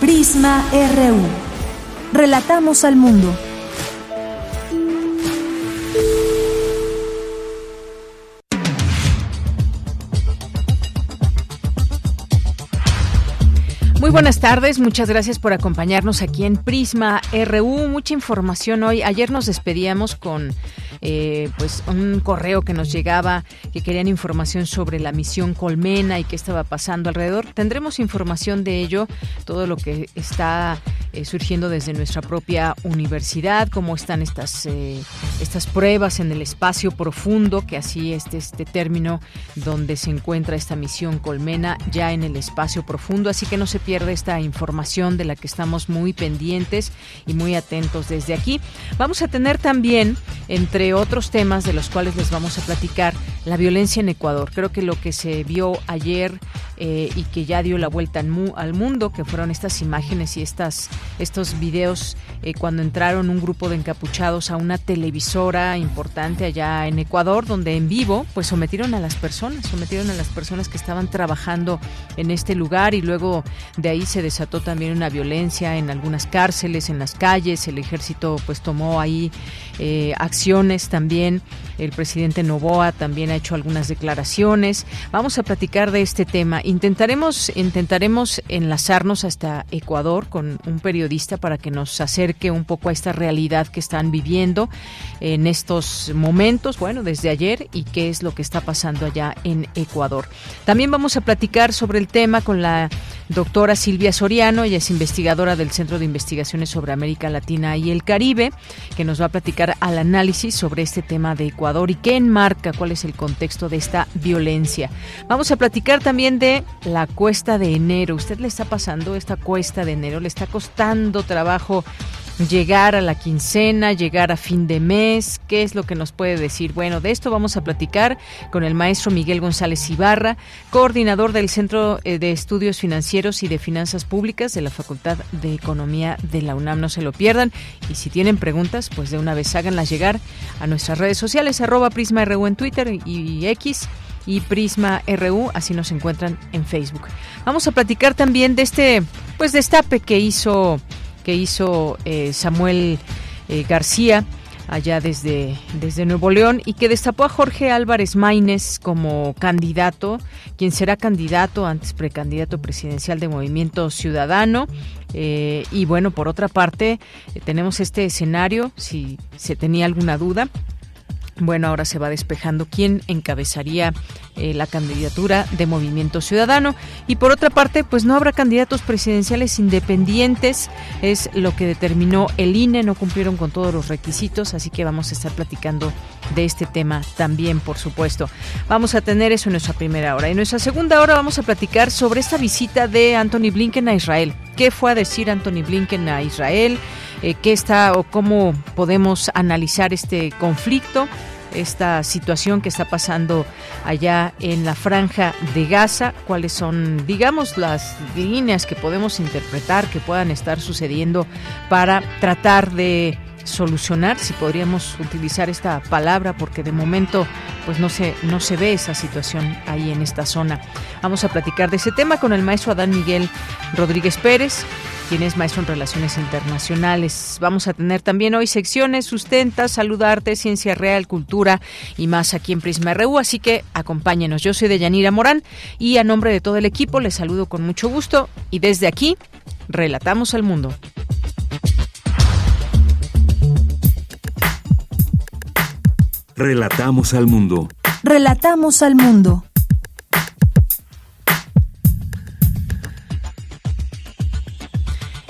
Prisma RU. Relatamos al mundo. Muy buenas tardes, muchas gracias por acompañarnos aquí en Prisma RU. Mucha información hoy. Ayer nos despedíamos con eh, pues un correo que nos llegaba que querían información sobre la misión Colmena y qué estaba pasando alrededor. Tendremos información de ello, todo lo que está eh, surgiendo desde nuestra propia universidad, cómo están estas, eh, estas pruebas en el espacio profundo, que así es este término donde se encuentra esta misión Colmena ya en el espacio profundo, así que no se pierde esta información de la que estamos muy pendientes y muy atentos desde aquí. Vamos a tener también entre otros temas de los cuales les vamos a platicar, la violencia en Ecuador. Creo que lo que se vio ayer eh, y que ya dio la vuelta al, mundo, que fueron estas imágenes y estas, estos videos eh, cuando entraron un grupo de encapuchados a una televisora importante allá en Ecuador, donde en vivo pues sometieron a las personas, sometieron a las personas que estaban trabajando en este lugar y luego de ahí se desató también una violencia en algunas cárceles, en las calles, el ejército pues tomó ahí eh, acciones también, el presidente Novoa también ha hecho algunas declaraciones. Vamos a platicar de este tema. Intentaremos, intentaremos enlazarnos hasta Ecuador con un periodista para que nos acerque un poco a esta realidad que están viviendo en estos momentos, bueno, desde ayer y qué es lo que está pasando allá en Ecuador. También vamos a platicar sobre el tema con la doctora Silvia Soriano, ella es investigadora del Centro de Investigaciones sobre América Latina y el Caribe, que nos va a platicar al análisis sobre este tema de Ecuador y qué enmarca, cuál es el contexto de esta violencia. Vamos a platicar también de la cuesta de enero. ¿Usted le está pasando esta cuesta de enero? ¿Le está costando trabajo llegar a la quincena, llegar a fin de mes, ¿qué es lo que nos puede decir? Bueno, de esto vamos a platicar con el maestro Miguel González Ibarra, coordinador del Centro eh, de Estudios Financieros y de Finanzas Públicas de la Facultad de Economía de la UNAM. No se lo pierdan y si tienen preguntas, pues de una vez háganlas llegar a nuestras redes sociales, arroba Prisma RU en Twitter y X y Prisma así nos encuentran en Facebook. Vamos a platicar también de este pues destape que hizo que hizo eh, Samuel eh, García allá desde, desde Nuevo León y que destapó a Jorge Álvarez Maínez como candidato, quien será candidato, antes precandidato presidencial de Movimiento Ciudadano. Eh, y bueno, por otra parte, tenemos este escenario, si se tenía alguna duda, bueno, ahora se va despejando quién encabezaría eh, la candidatura de Movimiento Ciudadano. Y por otra parte, pues no habrá candidatos presidenciales independientes, es lo que determinó el INE, no cumplieron con todos los requisitos, así que vamos a estar platicando de este tema también, por supuesto. Vamos a tener eso en nuestra primera hora. En nuestra segunda hora vamos a platicar sobre esta visita de Anthony Blinken a Israel. ¿Qué fue a decir Anthony Blinken a Israel? Eh, qué está o cómo podemos analizar este conflicto esta situación que está pasando allá en la franja de Gaza, cuáles son, digamos, las líneas que podemos interpretar que puedan estar sucediendo para tratar de solucionar, si podríamos utilizar esta palabra, porque de momento pues no se, no se ve esa situación ahí en esta zona. Vamos a platicar de ese tema con el maestro Adán Miguel Rodríguez Pérez, quien es maestro en Relaciones Internacionales. Vamos a tener también hoy secciones Sustenta, Saludarte, Ciencia Real, Cultura y más aquí en Prisma RU, así que acompáñenos. Yo soy Deyanira Morán y a nombre de todo el equipo les saludo con mucho gusto y desde aquí relatamos al mundo. Relatamos al mundo. Relatamos al mundo.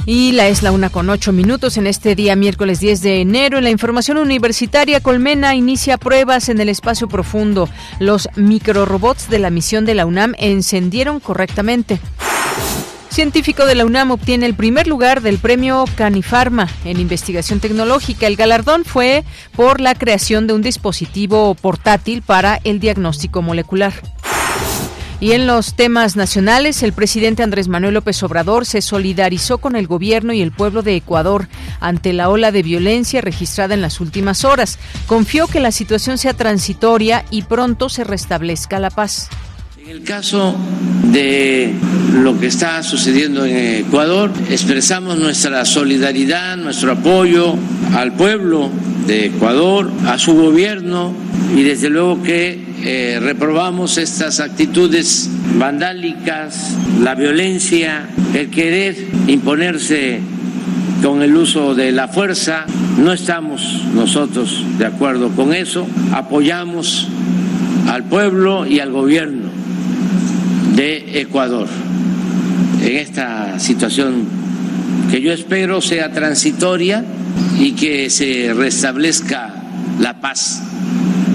Y la es la una con ocho minutos en este día miércoles 10 de enero. En la información universitaria, Colmena inicia pruebas en el espacio profundo. Los microrobots de la misión de la UNAM encendieron correctamente. Científico de la UNAM obtiene el primer lugar del premio Canifarma en investigación tecnológica. El galardón fue por la creación de un dispositivo portátil para el diagnóstico molecular. Y en los temas nacionales, el presidente Andrés Manuel López Obrador se solidarizó con el gobierno y el pueblo de Ecuador ante la ola de violencia registrada en las últimas horas. Confió que la situación sea transitoria y pronto se restablezca la paz. En el caso de lo que está sucediendo en Ecuador, expresamos nuestra solidaridad, nuestro apoyo al pueblo de Ecuador, a su gobierno y desde luego que eh, reprobamos estas actitudes vandálicas, la violencia, el querer imponerse con el uso de la fuerza. No estamos nosotros de acuerdo con eso. Apoyamos al pueblo y al gobierno de Ecuador en esta situación que yo espero sea transitoria y que se restablezca la paz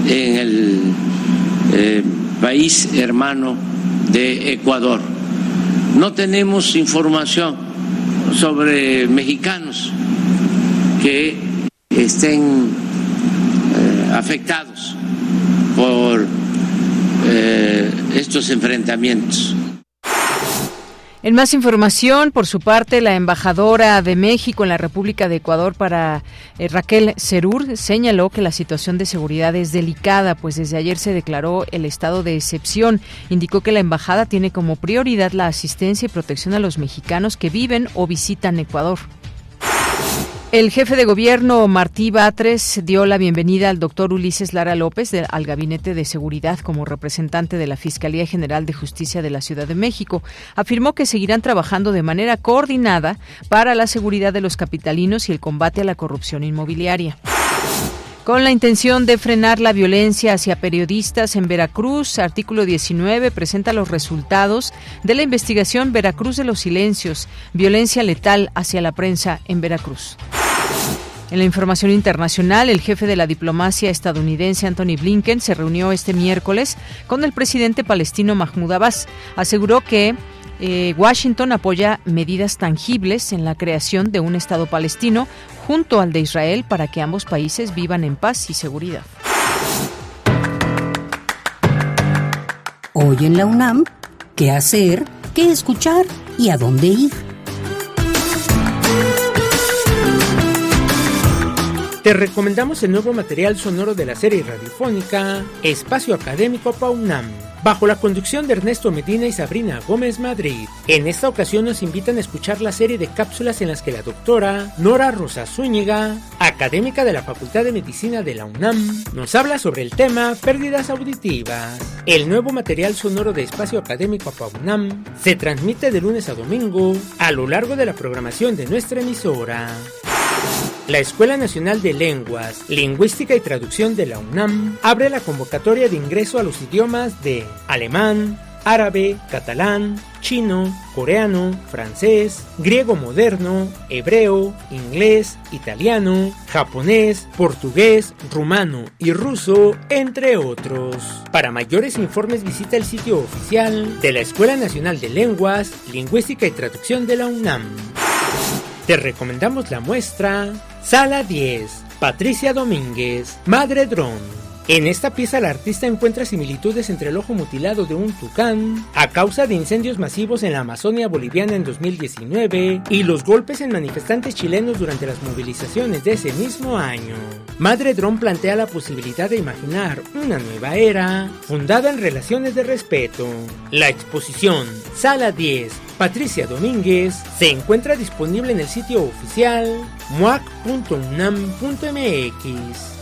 en el eh, país hermano de Ecuador. No tenemos información sobre mexicanos que estén eh, afectados por eh, estos enfrentamientos. En más información, por su parte, la embajadora de México en la República de Ecuador para eh, Raquel Cerur señaló que la situación de seguridad es delicada, pues desde ayer se declaró el estado de excepción. Indicó que la embajada tiene como prioridad la asistencia y protección a los mexicanos que viven o visitan Ecuador. El jefe de gobierno Martí Batres dio la bienvenida al doctor Ulises Lara López al Gabinete de Seguridad como representante de la Fiscalía General de Justicia de la Ciudad de México. Afirmó que seguirán trabajando de manera coordinada para la seguridad de los capitalinos y el combate a la corrupción inmobiliaria. Con la intención de frenar la violencia hacia periodistas en Veracruz, artículo 19 presenta los resultados de la investigación Veracruz de los Silencios, violencia letal hacia la prensa en Veracruz. En la información internacional, el jefe de la diplomacia estadounidense Anthony Blinken se reunió este miércoles con el presidente palestino Mahmoud Abbas. Aseguró que eh, Washington apoya medidas tangibles en la creación de un Estado palestino junto al de Israel para que ambos países vivan en paz y seguridad. Hoy en la UNAM, ¿qué hacer? ¿Qué escuchar? ¿Y a dónde ir? Te recomendamos el nuevo material sonoro de la serie radiofónica Espacio Académico PAUNAM bajo la conducción de Ernesto Medina y Sabrina Gómez Madrid. En esta ocasión nos invitan a escuchar la serie de cápsulas en las que la doctora Nora Rosa Zúñiga, académica de la Facultad de Medicina de la UNAM, nos habla sobre el tema pérdidas auditivas. El nuevo material sonoro de Espacio Académico UNAM se transmite de lunes a domingo a lo largo de la programación de nuestra emisora. La Escuela Nacional de Lenguas, Lingüística y Traducción de la UNAM abre la convocatoria de ingreso a los idiomas de alemán, árabe, catalán, chino, coreano, francés, griego moderno, hebreo, inglés, italiano, japonés, portugués, rumano y ruso, entre otros. Para mayores informes visita el sitio oficial de la Escuela Nacional de Lenguas, Lingüística y Traducción de la UNAM. Te recomendamos la muestra Sala 10, Patricia Domínguez, Madre Dron. En esta pieza el artista encuentra similitudes entre el ojo mutilado de un tucán a causa de incendios masivos en la Amazonia boliviana en 2019 y los golpes en manifestantes chilenos durante las movilizaciones de ese mismo año. Madre Dron plantea la posibilidad de imaginar una nueva era fundada en relaciones de respeto. La exposición Sala 10 Patricia Domínguez se encuentra disponible en el sitio oficial muac.unam.mx.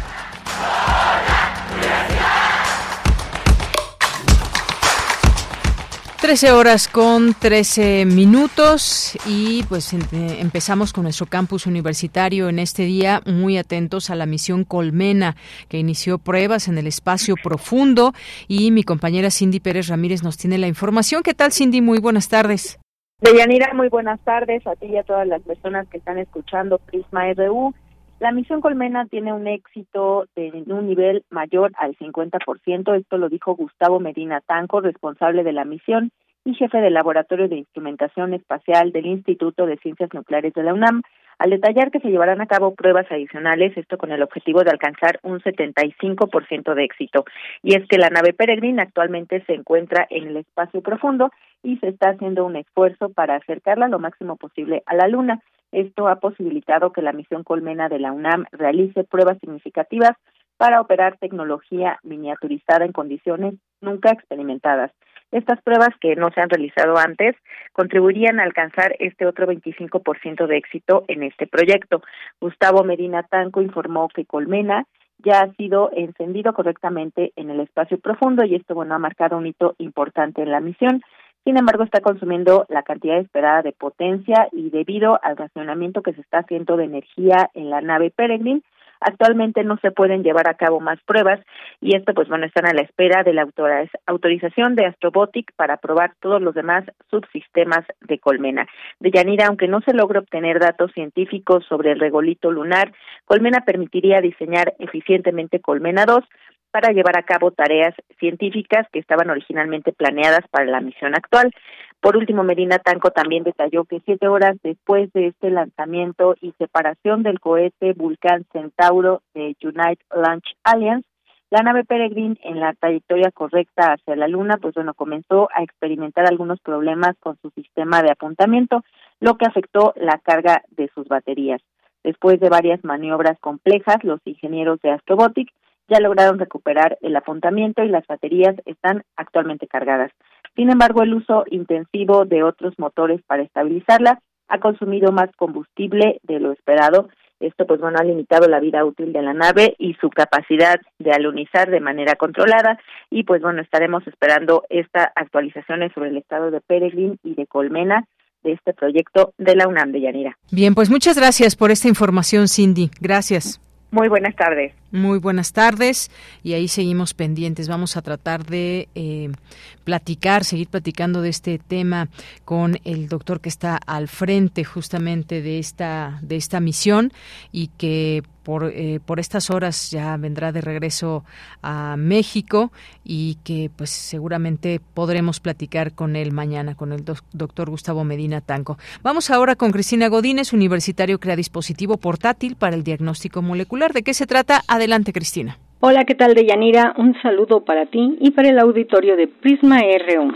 13 horas con 13 minutos y pues empezamos con nuestro campus universitario en este día muy atentos a la misión Colmena que inició pruebas en el espacio profundo y mi compañera Cindy Pérez Ramírez nos tiene la información. ¿Qué tal Cindy? Muy buenas tardes. Deyanira, muy buenas tardes a ti y a todas las personas que están escuchando Prisma RU. La misión Colmena tiene un éxito en un nivel mayor al 50%. Esto lo dijo Gustavo Medina Tanco, responsable de la misión y jefe del Laboratorio de Instrumentación Espacial del Instituto de Ciencias Nucleares de la UNAM, al detallar que se llevarán a cabo pruebas adicionales, esto con el objetivo de alcanzar un 75% de éxito. Y es que la nave Peregrine actualmente se encuentra en el espacio profundo y se está haciendo un esfuerzo para acercarla lo máximo posible a la Luna. Esto ha posibilitado que la misión Colmena de la UNAM realice pruebas significativas para operar tecnología miniaturizada en condiciones nunca experimentadas. Estas pruebas que no se han realizado antes contribuirían a alcanzar este otro 25% de éxito en este proyecto. Gustavo Medina Tanco informó que Colmena ya ha sido encendido correctamente en el espacio profundo y esto bueno ha marcado un hito importante en la misión. Sin embargo, está consumiendo la cantidad esperada de potencia y debido al racionamiento que se está haciendo de energía en la nave Peregrine, actualmente no se pueden llevar a cabo más pruebas y esto pues bueno están a la espera de la autorización de Astrobotic para probar todos los demás subsistemas de Colmena. De Yanira, aunque no se logre obtener datos científicos sobre el regolito lunar, Colmena permitiría diseñar eficientemente Colmena 2 para llevar a cabo tareas científicas que estaban originalmente planeadas para la misión actual. Por último, Medina Tanco también detalló que siete horas después de este lanzamiento y separación del cohete Vulcan Centauro de United Launch Alliance, la nave Peregrine en la trayectoria correcta hacia la Luna, pues bueno, comenzó a experimentar algunos problemas con su sistema de apuntamiento, lo que afectó la carga de sus baterías. Después de varias maniobras complejas, los ingenieros de Astrobotic ya lograron recuperar el apuntamiento y las baterías están actualmente cargadas. Sin embargo, el uso intensivo de otros motores para estabilizarla ha consumido más combustible de lo esperado. Esto, pues bueno, ha limitado la vida útil de la nave y su capacidad de alunizar de manera controlada. Y pues bueno, estaremos esperando estas actualizaciones sobre el estado de Peregrine y de Colmena de este proyecto de la UNAM de Yanira. Bien, pues muchas gracias por esta información, Cindy. Gracias. Muy buenas tardes. Muy buenas tardes y ahí seguimos pendientes. Vamos a tratar de eh, platicar, seguir platicando de este tema con el doctor que está al frente justamente de esta de esta misión y que por, eh, por estas horas ya vendrá de regreso a México y que pues seguramente podremos platicar con él mañana, con el doctor Gustavo Medina Tanco. Vamos ahora con Cristina Godínez, universitario crea dispositivo portátil para el diagnóstico molecular. ¿De qué se trata? Adelante, Cristina. Hola, ¿qué tal, Deyanira? Un saludo para ti y para el auditorio de Prisma RU.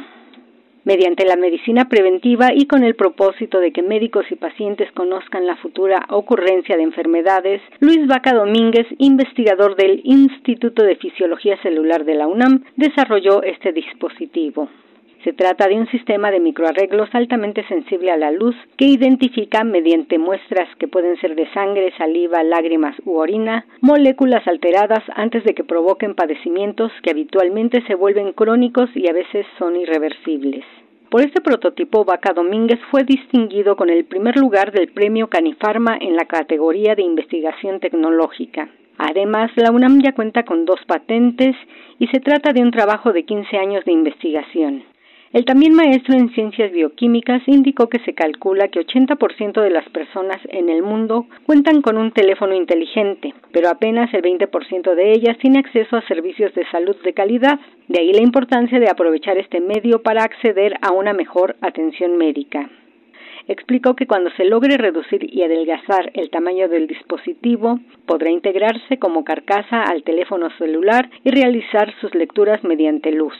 Mediante la medicina preventiva y con el propósito de que médicos y pacientes conozcan la futura ocurrencia de enfermedades, Luis Vaca Domínguez, investigador del Instituto de Fisiología Celular de la UNAM, desarrolló este dispositivo. Se trata de un sistema de microarreglos altamente sensible a la luz que identifica mediante muestras que pueden ser de sangre, saliva, lágrimas u orina, moléculas alteradas antes de que provoquen padecimientos que habitualmente se vuelven crónicos y a veces son irreversibles. Por este prototipo, Vaca Domínguez fue distinguido con el primer lugar del premio Canifarma en la categoría de investigación tecnológica. Además, la UNAM ya cuenta con dos patentes y se trata de un trabajo de 15 años de investigación. El también maestro en ciencias bioquímicas indicó que se calcula que 80% de las personas en el mundo cuentan con un teléfono inteligente, pero apenas el 20% de ellas tiene acceso a servicios de salud de calidad. De ahí la importancia de aprovechar este medio para acceder a una mejor atención médica explicó que cuando se logre reducir y adelgazar el tamaño del dispositivo, podrá integrarse como carcasa al teléfono celular y realizar sus lecturas mediante luz.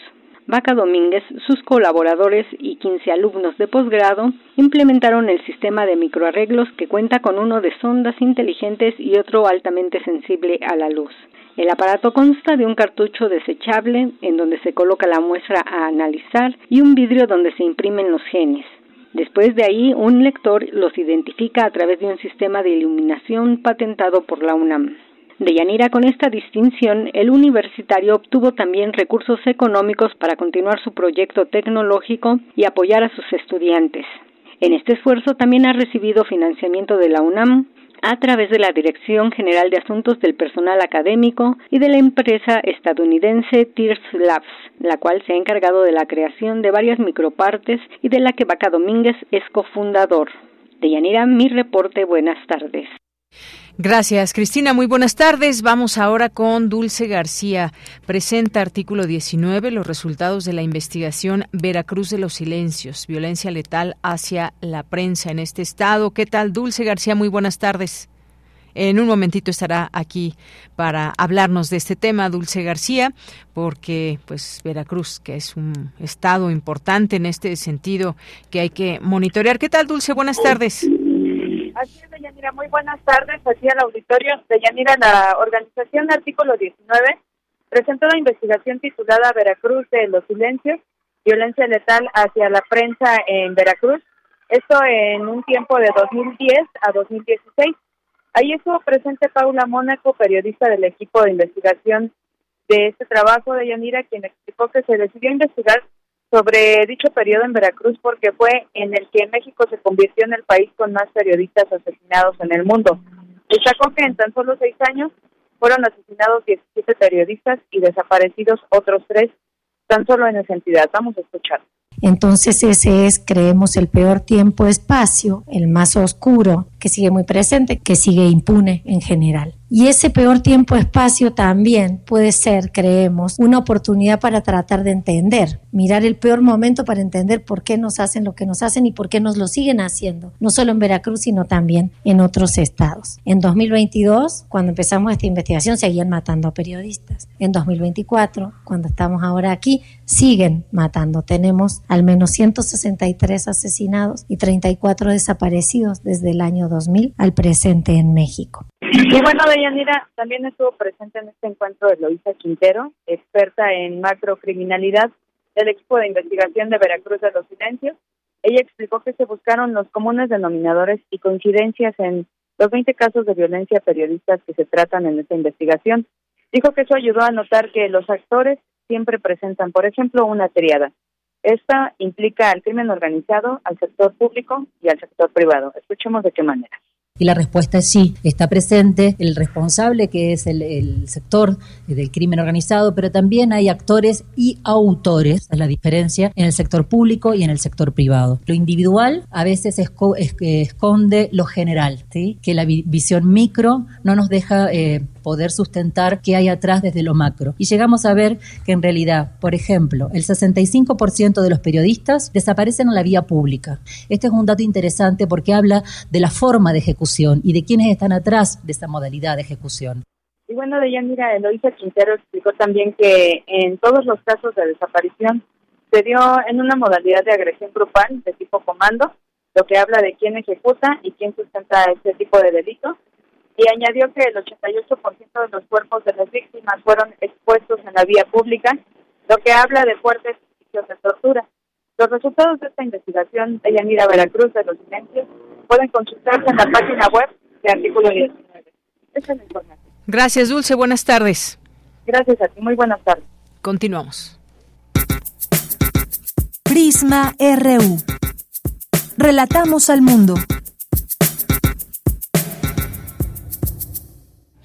Vaca Domínguez, sus colaboradores y 15 alumnos de posgrado implementaron el sistema de microarreglos que cuenta con uno de sondas inteligentes y otro altamente sensible a la luz. El aparato consta de un cartucho desechable en donde se coloca la muestra a analizar y un vidrio donde se imprimen los genes. Después de ahí, un lector los identifica a través de un sistema de iluminación patentado por la UNAM. De Yanira, con esta distinción, el universitario obtuvo también recursos económicos para continuar su proyecto tecnológico y apoyar a sus estudiantes. En este esfuerzo también ha recibido financiamiento de la UNAM, a través de la Dirección General de Asuntos del Personal Académico y de la empresa estadounidense Tears Labs, la cual se ha encargado de la creación de varias micropartes y de la que Vaca Domínguez es cofundador. De Yanira, mi reporte, buenas tardes. Gracias, Cristina. Muy buenas tardes. Vamos ahora con Dulce García. Presenta artículo 19 los resultados de la investigación Veracruz de los Silencios, violencia letal hacia la prensa en este estado. ¿Qué tal, Dulce García? Muy buenas tardes. En un momentito estará aquí para hablarnos de este tema Dulce García, porque pues Veracruz, que es un estado importante en este sentido que hay que monitorear. ¿Qué tal, Dulce? Buenas tardes. Así es, Deyanira. Muy buenas tardes. Aquí al auditorio. Deyanira, la organización Artículo 19 presentó la investigación titulada Veracruz de los silencios, violencia letal hacia la prensa en Veracruz. Esto en un tiempo de 2010 a 2016. Ahí estuvo presente Paula Mónaco, periodista del equipo de investigación de este trabajo de Yanira, quien explicó que se decidió investigar sobre dicho periodo en Veracruz porque fue en el que México se convirtió en el país con más periodistas asesinados en el mundo. Destacó que en tan solo seis años fueron asesinados 17 periodistas y desaparecidos otros tres tan solo en esa entidad. Vamos a escuchar. Entonces ese es, creemos, el peor tiempo-espacio, el más oscuro, que sigue muy presente, que sigue impune en general. Y ese peor tiempo-espacio también puede ser, creemos, una oportunidad para tratar de entender, mirar el peor momento para entender por qué nos hacen lo que nos hacen y por qué nos lo siguen haciendo, no solo en Veracruz, sino también en otros estados. En 2022, cuando empezamos esta investigación, seguían matando a periodistas. En 2024, cuando estamos ahora aquí, siguen matando. Tenemos al menos 163 asesinados y 34 desaparecidos desde el año 2000 al presente en México. Y bueno, Deyanira también estuvo presente en este encuentro Eloisa Quintero, experta en macrocriminalidad del equipo de investigación de Veracruz de los Silencios. Ella explicó que se buscaron los comunes denominadores y coincidencias en los 20 casos de violencia periodistas que se tratan en esta investigación. Dijo que eso ayudó a notar que los actores siempre presentan, por ejemplo, una triada. Esta implica al crimen organizado, al sector público y al sector privado. Escuchemos de qué manera. Y la respuesta es sí, está presente el responsable que es el, sector del crimen organizado, pero también hay actores y autores, es la diferencia, en el sector público y en el sector privado. Lo individual a veces esconde lo general, ¿sí? que la visión micro no nos deja eh, poder sustentar qué hay atrás desde lo macro. Y llegamos a ver que en realidad, por ejemplo, el 65% de los periodistas desaparecen en la vía pública. Este es un dato interesante porque habla de la forma de ejecución y de quiénes están atrás de esa modalidad de ejecución. Y bueno, de mira, Eloisa Quintero explicó también que en todos los casos de desaparición se dio en una modalidad de agresión grupal de tipo comando, lo que habla de quién ejecuta y quién sustenta este tipo de delito y añadió que el 88% de los cuerpos de las víctimas fueron expuestos en la vía pública, lo que habla de fuertes indicios de tortura. Los resultados de esta investigación de Yanira Veracruz de los silencios pueden consultarse en la página web de artículo 19. Esta es la información. Gracias, Dulce. Buenas tardes. Gracias a ti. Muy buenas tardes. Continuamos. Prisma RU. Relatamos al mundo.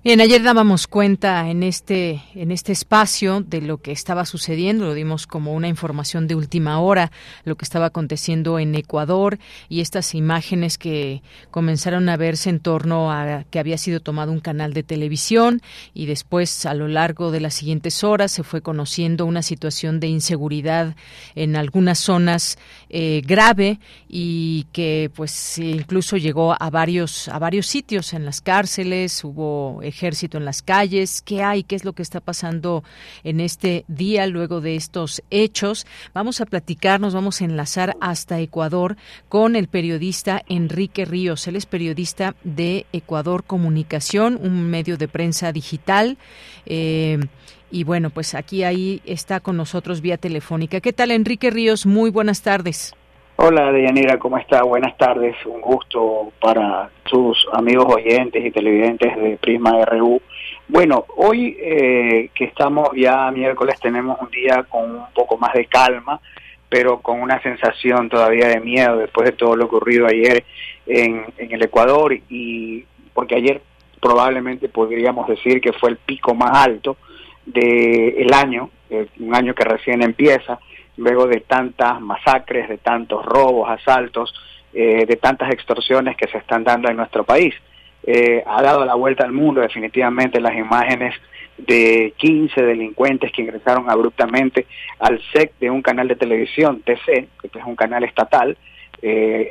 Bien, ayer dábamos cuenta en este en este espacio de lo que estaba sucediendo, lo dimos como una información de última hora, lo que estaba aconteciendo en Ecuador y estas imágenes que comenzaron a verse en torno a que había sido tomado un canal de televisión y después a lo largo de las siguientes horas se fue conociendo una situación de inseguridad en algunas zonas eh, grave y que pues incluso llegó a varios a varios sitios en las cárceles, hubo ejército en las calles, qué hay, qué es lo que está pasando en este día luego de estos hechos. Vamos a platicar, nos vamos a enlazar hasta Ecuador con el periodista Enrique Ríos. Él es periodista de Ecuador Comunicación, un medio de prensa digital. Eh, y bueno, pues aquí ahí está con nosotros vía telefónica. ¿Qué tal, Enrique Ríos? Muy buenas tardes. Hola, Deyanira, ¿cómo está? Buenas tardes. Un gusto para sus amigos oyentes y televidentes de Prisma RU. Bueno, hoy eh, que estamos ya miércoles tenemos un día con un poco más de calma, pero con una sensación todavía de miedo después de todo lo ocurrido ayer en, en el Ecuador y porque ayer probablemente podríamos decir que fue el pico más alto del el año, eh, un año que recién empieza, luego de tantas masacres, de tantos robos, asaltos, eh, de tantas extorsiones que se están dando en nuestro país. Eh, ha dado la vuelta al mundo definitivamente las imágenes de 15 delincuentes que ingresaron abruptamente al SEC de un canal de televisión, TC, que es un canal estatal,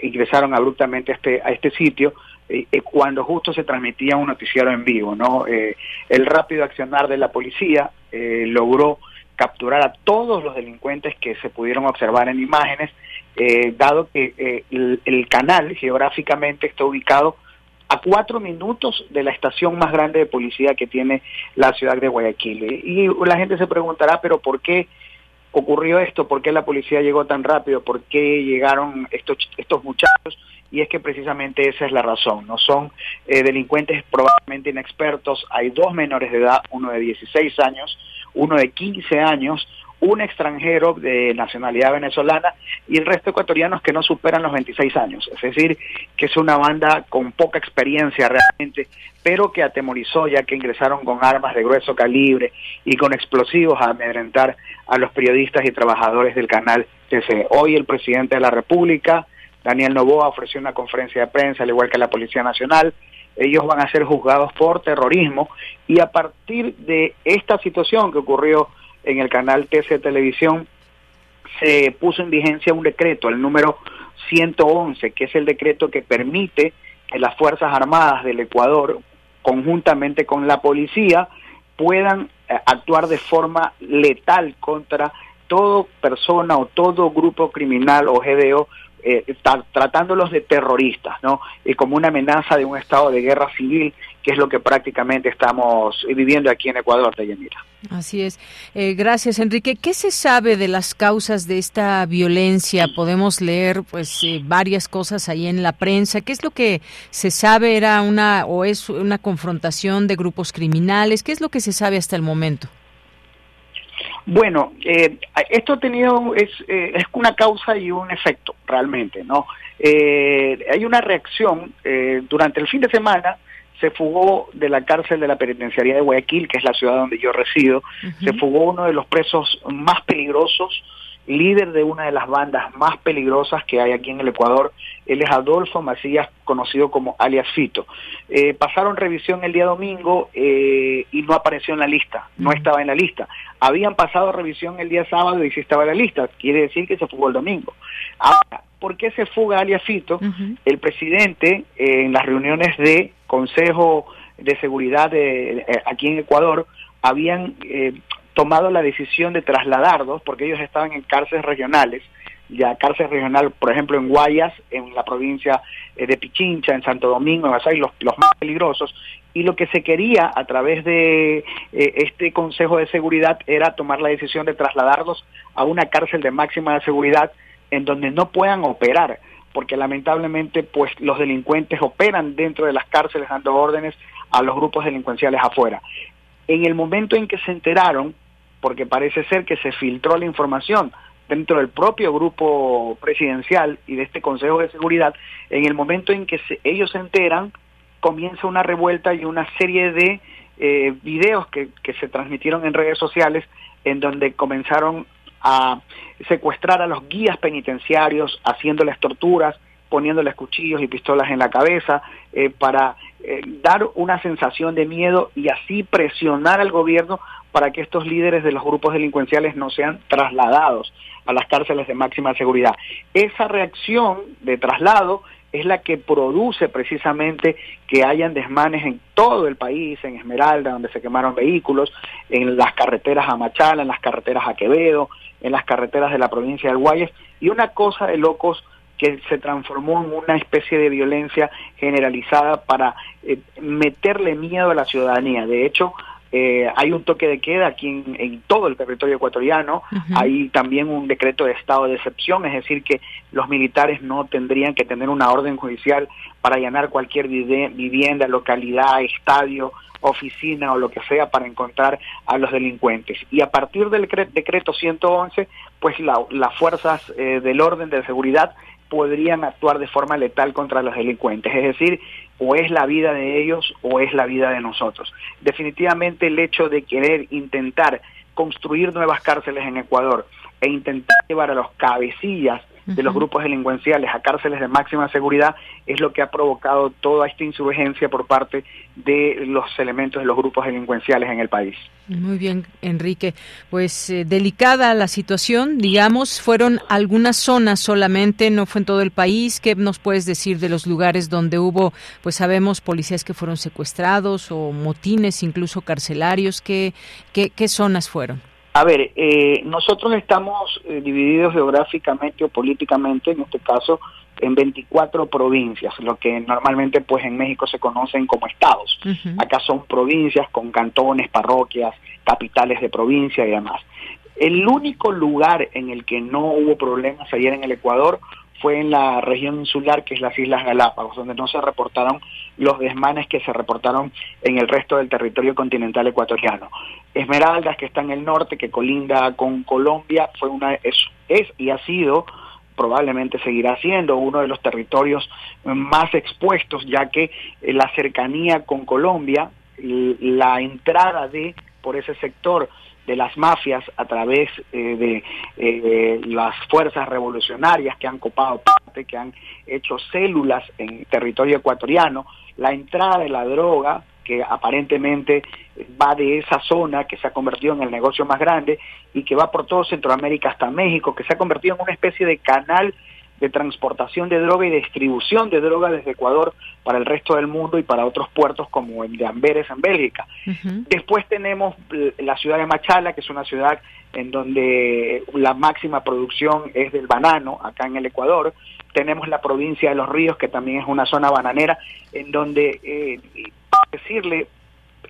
ingresaron abruptamente a este, a este sitio eh, eh, cuando justo se transmitía un noticiero en vivo, ¿no? Eh, el rápido accionar de la policía logró capturar a todos los delincuentes que se pudieron observar en imágenes, dado que el, canal geográficamente está ubicado a cuatro minutos de la estación más grande de policía que tiene la ciudad de Guayaquil. Y la gente se preguntará, pero ¿por qué ocurrió esto? ¿Por qué la policía llegó tan rápido? ¿Por qué llegaron estos, estos muchachos? y es que precisamente esa es la razón. No son eh, delincuentes probablemente inexpertos. Hay dos menores de edad, uno de 16 años, uno de 15 años, un extranjero de nacionalidad venezolana y el resto ecuatorianos que no superan los 26 años. Es decir, que es una banda con poca experiencia realmente, pero que atemorizó ya que ingresaron con armas de grueso calibre y con explosivos a amedrentar a los periodistas y trabajadores del canal TC. Hoy el presidente de la República Daniel Novoa ofreció una conferencia de prensa, al igual que la Policía Nacional. Ellos van a ser juzgados por terrorismo y a partir de esta situación que ocurrió en el canal TC Televisión, se puso en vigencia un decreto, el número 111, que es el decreto que permite que las Fuerzas Armadas del Ecuador, conjuntamente con la policía, puedan eh, actuar de forma letal contra toda persona o todo grupo criminal o GDO eh, tratándolos de terroristas, ¿no? Y como una amenaza de un estado de guerra civil, que es lo que prácticamente estamos viviendo aquí en Ecuador, Deyanira. Así es. Eh, gracias, Enrique. ¿Qué se sabe de las causas de esta violencia? Podemos leer, pues, eh, varias cosas ahí en la prensa. ¿Qué es lo que se sabe? ¿Era una o es una confrontación de grupos criminales? ¿Qué es lo que se sabe hasta el momento? Bueno, eh, esto ha tenido, es, eh, es una causa y un efecto realmente, ¿no? Eh, hay una reacción, durante el fin de semana se fugó de la cárcel de la penitenciaría de Guayaquil, que es la ciudad donde yo resido, se fugó uno de los presos más peligrosos líder de una de las bandas más peligrosas que hay aquí en el Ecuador. Él es Adolfo Macías, conocido como alias Fito. Eh, pasaron revisión el día domingo eh, y no apareció en la lista, no estaba en la lista. Habían pasado revisión el día sábado y sí estaba en la lista, quiere decir que se fugó el domingo. Ahora, ¿por qué se fuga alias Fito? El presidente eh, en las reuniones de Consejo de Seguridad de, aquí en Ecuador habían tomado la decisión de trasladarlos, porque ellos estaban en cárceles regionales, ya cárcel regional, por ejemplo, en Guayas, en la provincia eh, de Pichincha, en Santo Domingo, en Basay, los, los más peligrosos, y lo que se quería a través de eh, este Consejo de Seguridad era tomar la decisión de trasladarlos a una cárcel de máxima seguridad en donde no puedan operar, porque lamentablemente pues los delincuentes operan dentro de las cárceles dando órdenes a los grupos delincuenciales afuera. En el momento en que se enteraron porque parece ser que se filtró la información dentro del propio grupo presidencial y de este Consejo de Seguridad, en el momento en que ellos se enteran, comienza una revuelta y una serie de eh, videos que, que se transmitieron en redes sociales en donde comenzaron a secuestrar a los guías penitenciarios, haciéndoles torturas, poniéndoles cuchillos y pistolas en la cabeza, eh, para eh, dar una sensación de miedo y así presionar al gobierno para que estos líderes de los grupos delincuenciales no sean trasladados a las cárceles de máxima seguridad. Esa reacción de traslado es la que produce precisamente que hayan desmanes en todo el país, en Esmeralda, donde se quemaron vehículos, en las carreteras a Machala, en las carreteras a Quevedo, en las carreteras de la provincia del Guayas, y una cosa de locos que se transformó en una especie de violencia generalizada para eh, meterle miedo a la ciudadanía. De hecho, eh, hay un toque de queda aquí en, todo el territorio ecuatoriano, hay también un decreto de estado de excepción, es decir, que los militares no tendrían que tener una orden judicial para allanar cualquier vivienda, localidad, estadio, oficina o lo que sea para encontrar a los delincuentes. Y a partir del decreto 111, pues las fuerzas eh, del orden de seguridad podrían actuar de forma letal contra los delincuentes. Es decir, o es la vida de ellos o es la vida de nosotros. Definitivamente el hecho de querer intentar construir nuevas cárceles en Ecuador e intentar llevar a los cabecillas de los grupos delincuenciales a cárceles de máxima seguridad es lo que ha provocado toda esta insurgencia por parte de los elementos de los grupos delincuenciales en el país. Muy bien, Enrique. Pues eh, delicada la situación, digamos, fueron algunas zonas solamente, no fue en todo el país. ¿Qué nos puedes decir de los lugares donde hubo, pues sabemos, policías que fueron secuestrados o motines, incluso carcelarios? ¿Qué, qué, qué zonas fueron? A ver, eh, nosotros estamos eh, divididos geográficamente o políticamente, en este caso, en 24 provincias, lo que normalmente pues en México se conocen como estados. Acá son provincias con cantones, parroquias, capitales de provincia y demás. El único lugar en el que no hubo problemas ayer en el Ecuador fue en la región insular, que es las Islas Galápagos, donde no se reportaron los desmanes que se reportaron en el resto del territorio continental ecuatoriano. Esmeraldas, que está en el norte, que colinda con Colombia, fue una es, es y ha sido probablemente seguirá siendo uno de los territorios más expuestos, ya que eh, la cercanía con Colombia, la entrada de por ese sector de las mafias a través eh, de eh, las fuerzas revolucionarias que han copado parte, que han hecho células en territorio ecuatoriano, la entrada de la droga que aparentemente va de esa zona que se ha convertido en el negocio más grande y que va por todo Centroamérica hasta México, que se ha convertido en una especie de canal de transportación de droga y distribución de droga desde Ecuador para el resto del mundo y para otros puertos como el de Amberes en Bélgica. Después tenemos la ciudad de Machala, que es una ciudad en donde la máxima producción es del banano, acá en el Ecuador. Tenemos la provincia de Los Ríos, que también es una zona bananera, en donde, eh, decirle,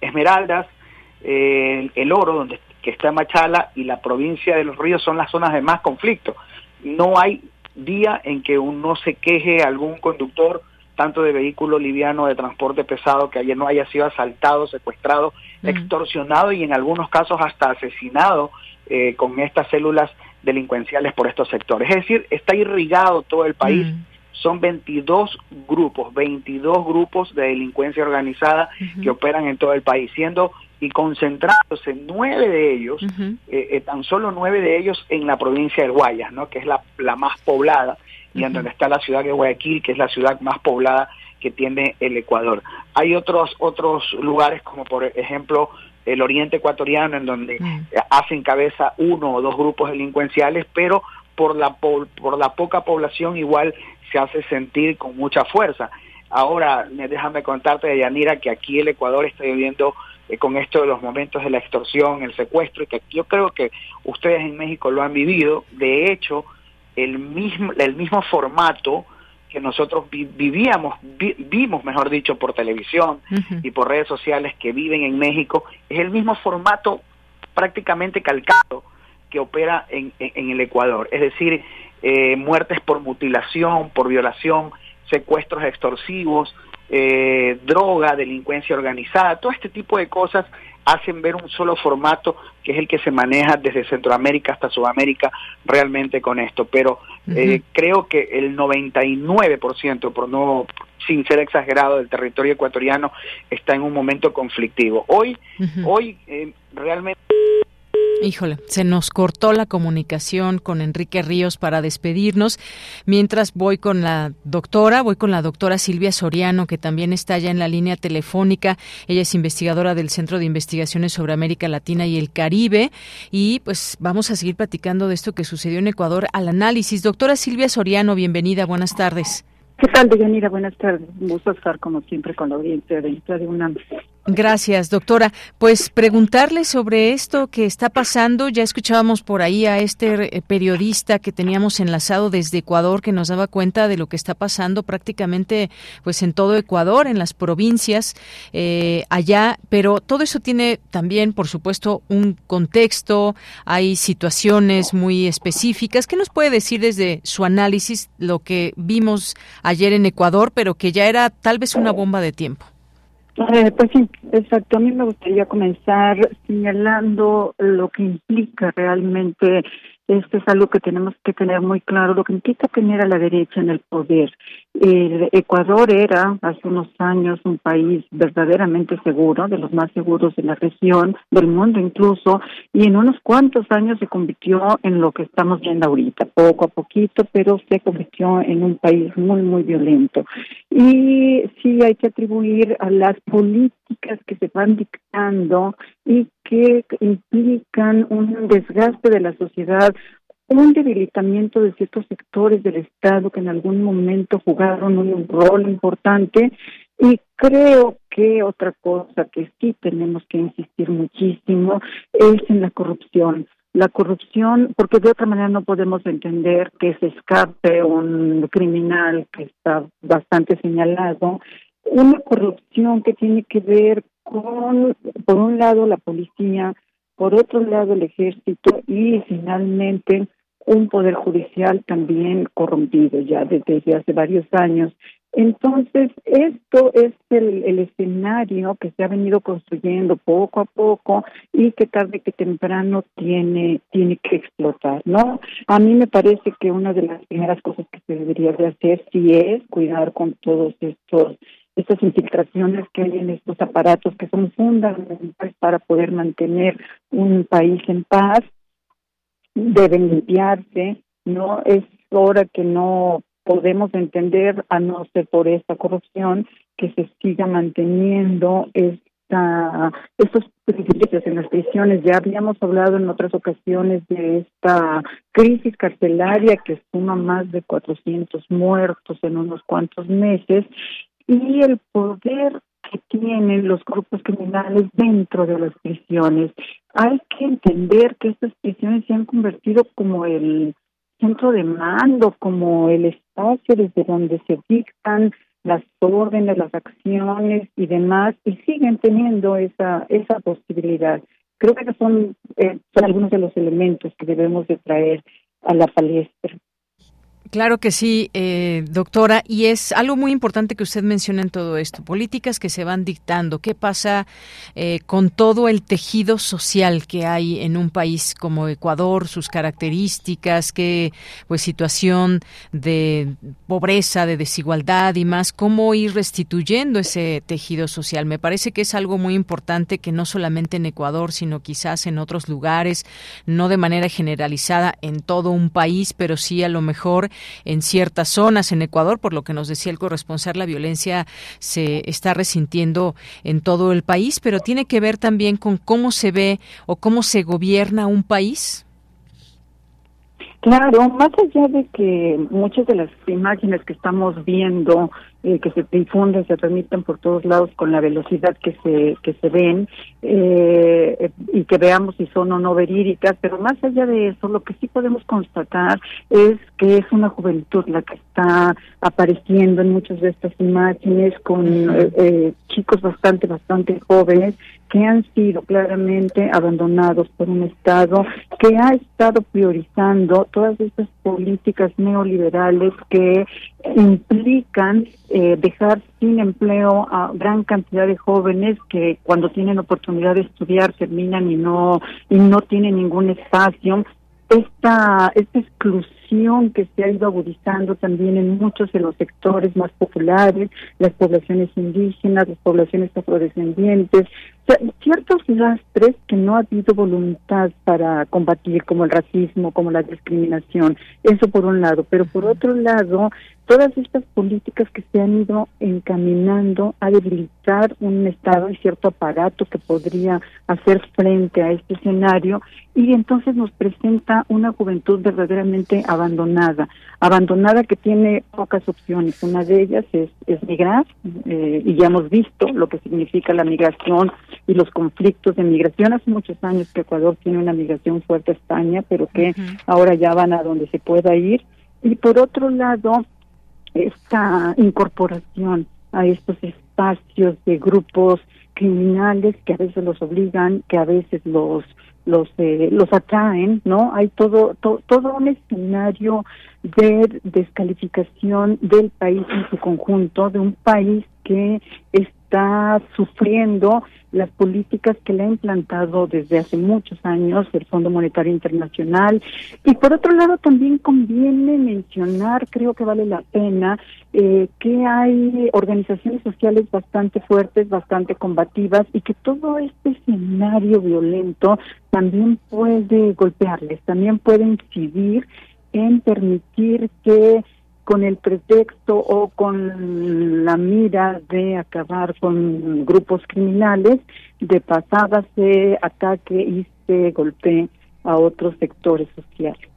Esmeraldas, eh, el oro, donde que está Machala, y la provincia de Los Ríos son las zonas de más conflicto. No hay día en que uno se queje algún conductor tanto de vehículo liviano de transporte pesado que ayer no haya sido asaltado, secuestrado, extorsionado y en algunos casos hasta asesinado eh, con estas células delincuenciales por estos sectores. Es decir, está irrigado todo el país. Son 22 grupos, 22 grupos de delincuencia organizada que operan en todo el país, siendo y concentrándose nueve de ellos, eh, eh, tan solo nueve de ellos en la provincia del Guayas, ¿no? que es la, la más poblada, y en donde está la ciudad de Guayaquil, que es la ciudad más poblada que tiene el Ecuador. Hay otros, otros lugares, como por ejemplo el oriente ecuatoriano, en donde hacen cabeza uno o dos grupos delincuenciales, pero por la, por, por la poca población igual se hace sentir con mucha fuerza. Ahora, déjame contarte, Yanira, que aquí el Ecuador está viviendo eh, con esto de los momentos de la extorsión, el secuestro, y que yo creo que ustedes en México lo han vivido. De hecho, el mismo, el mismo formato que nosotros vivíamos, vimos, mejor dicho, por televisión y por redes sociales que viven en México, es el mismo formato prácticamente calcado que opera en, en, el Ecuador. Es decir, eh, muertes por mutilación, por violación, secuestros extorsivos, eh, droga, delincuencia organizada, todo este tipo de cosas hacen ver un solo formato que es el que se maneja desde Centroamérica hasta Sudamérica realmente con esto. Pero eh, creo que el 99%, por no sin ser exagerado, del territorio ecuatoriano está en un momento conflictivo. Hoy, hoy eh, realmente Híjole, se nos cortó la comunicación con Enrique Ríos para despedirnos. Mientras voy con la doctora, voy con la doctora Silvia Soriano, que también está ya en la línea telefónica. Ella es investigadora del Centro de Investigaciones sobre América Latina y el Caribe. Y pues vamos a seguir platicando de esto que sucedió en Ecuador al análisis. Doctora Silvia Soriano, bienvenida, buenas tardes. ¿Qué tal, Deyanira? Buenas tardes. Un gusto estar como siempre con la audiencia de, de UNAM. Gracias, doctora. Pues preguntarle sobre esto que está pasando. Ya escuchábamos por ahí a este eh, periodista que teníamos enlazado desde Ecuador que nos daba cuenta de lo que está pasando prácticamente pues en todo Ecuador, en las provincias eh, allá. Pero todo eso tiene también, por supuesto, un contexto. Hay situaciones muy específicas. ¿Qué nos puede decir desde su análisis lo que vimos ayer en Ecuador, pero que ya era tal vez una bomba de tiempo? Eh, pues sí, exacto. A mí me gustaría comenzar señalando lo que implica realmente esto es algo que tenemos que tener muy claro, lo que implica tener a la derecha en el poder. El Ecuador era hace unos años un país verdaderamente seguro, de los más seguros de la región, del mundo incluso, y en unos cuantos años se convirtió en lo que estamos viendo ahorita, poco a poquito, pero se convirtió en un país muy, muy violento. Y sí hay que atribuir a las políticas que se van dictando y que implican un desgaste de la sociedad, un debilitamiento de ciertos sectores del Estado que en algún momento jugaron un rol importante y creo que otra cosa que sí tenemos que insistir muchísimo es en la corrupción. La corrupción, porque de otra manera no podemos entender que se escape un criminal que está bastante señalado, una corrupción que tiene que ver con, por un lado, la policía, por otro lado, el ejército y finalmente un poder judicial también corrompido ya desde hace varios años. Entonces, esto es el, escenario que se ha venido construyendo poco a poco y que tarde que temprano tiene, tiene que explotar, ¿no? A mí me parece que una de las primeras cosas que se debería de hacer sí es cuidar con todos estos estas infiltraciones que hay en estos aparatos que son fundamentales para poder mantener un país en paz deben limpiarse no es hora que no podemos entender a no ser por esta corrupción que se siga manteniendo esta estos privilegios en las prisiones ya habíamos hablado en otras ocasiones de esta crisis carcelaria que suma más de 400 muertos en unos cuantos meses y el poder que tienen los grupos criminales dentro de las prisiones. Hay que entender que estas prisiones se han convertido como el centro de mando, como el espacio desde donde se dictan las órdenes, las acciones y demás, y siguen teniendo esa esa posibilidad. Creo que son, eh, son algunos de los elementos que debemos de traer a la palestra. Claro que sí, eh, doctora, y es algo muy importante que usted menciona en todo esto, políticas que se van dictando. ¿Qué pasa eh, con todo el tejido social que hay en un país como Ecuador, sus características, qué pues situación de pobreza, de desigualdad y más, cómo ir restituyendo ese tejido social? Me parece que es algo muy importante que no solamente en Ecuador, sino quizás en otros lugares, no de manera generalizada en todo un país, pero sí a lo mejor en ciertas zonas en Ecuador, por lo que nos decía el corresponsal, la violencia se está resintiendo en todo el país, pero tiene que ver también con cómo se ve o cómo se gobierna un país. Claro, más allá de que muchas de las imágenes que estamos viendo, eh, que se difunden, se transmiten por todos lados con la velocidad que se que se ven eh, y que veamos si son o no verídicas, pero más allá de eso, lo que sí podemos constatar es que es una juventud la que está apareciendo en muchas de estas imágenes con eh, chicos bastante, bastante jóvenes que han sido claramente abandonados por un Estado que ha estado priorizando todas estas políticas neoliberales que implican eh, dejar sin empleo a gran cantidad de jóvenes que cuando tienen oportunidad de estudiar terminan y no y no tienen ningún espacio. Esta esta exclusión que se ha ido agudizando también en muchos de los sectores más populares las poblaciones indígenas las poblaciones afrodescendientes ciertos lastres que no ha habido voluntad para combatir, como el racismo, como la discriminación, eso por un lado, pero por otro lado, todas estas políticas que se han ido encaminando a debilitar un Estado y cierto aparato que podría hacer frente a este escenario y entonces nos presenta una juventud verdaderamente abandonada, abandonada que tiene pocas opciones. Una de ellas es, es migrar eh, y ya hemos visto lo que significa la migración y los conflictos de migración. Hace muchos años que Ecuador tiene una migración fuerte a España, pero que ahora ya van a donde se pueda ir. Y por otro lado, esta incorporación a estos espacios de grupos criminales que a veces los obligan, que a veces los los eh, los atraen, ¿no? Hay todo todo un escenario de descalificación del país en su conjunto, de un país que está sufriendo las políticas que le ha implantado desde hace muchos años el Fondo Monetario Internacional. Y por otro lado, también conviene mencionar, creo que vale la pena, eh, que hay organizaciones sociales bastante fuertes, bastante combativas y que todo este escenario violento también puede golpearles, también puede incidir en permitir que con el pretexto o con la mira de acabar con grupos criminales, de pasada ataque y se golpee a otros sectores sociales.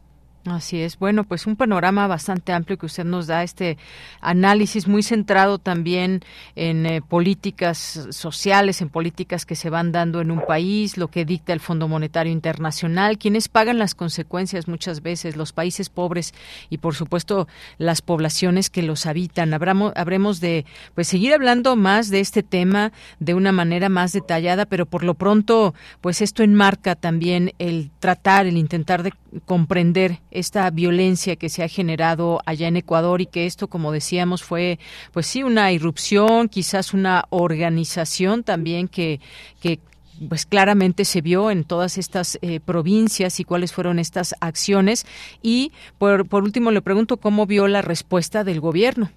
Así es. Bueno, pues un panorama bastante amplio que usted nos da, este análisis muy centrado también en eh, políticas sociales, en políticas que se van dando en un país, lo que dicta el Fondo Monetario Internacional, quienes pagan las consecuencias muchas veces, los países pobres y por supuesto las poblaciones que los habitan. Habramos, habremos de pues seguir hablando más de este tema de una manera más detallada, pero por lo pronto, pues esto enmarca también el tratar, el intentar de comprender esta violencia que se ha generado allá en Ecuador y que esto, como decíamos, fue, pues sí, una irrupción, quizás una organización también que, que pues claramente se vio en todas estas eh, provincias y cuáles fueron estas acciones. Y por, por último le pregunto cómo vio la respuesta del gobierno.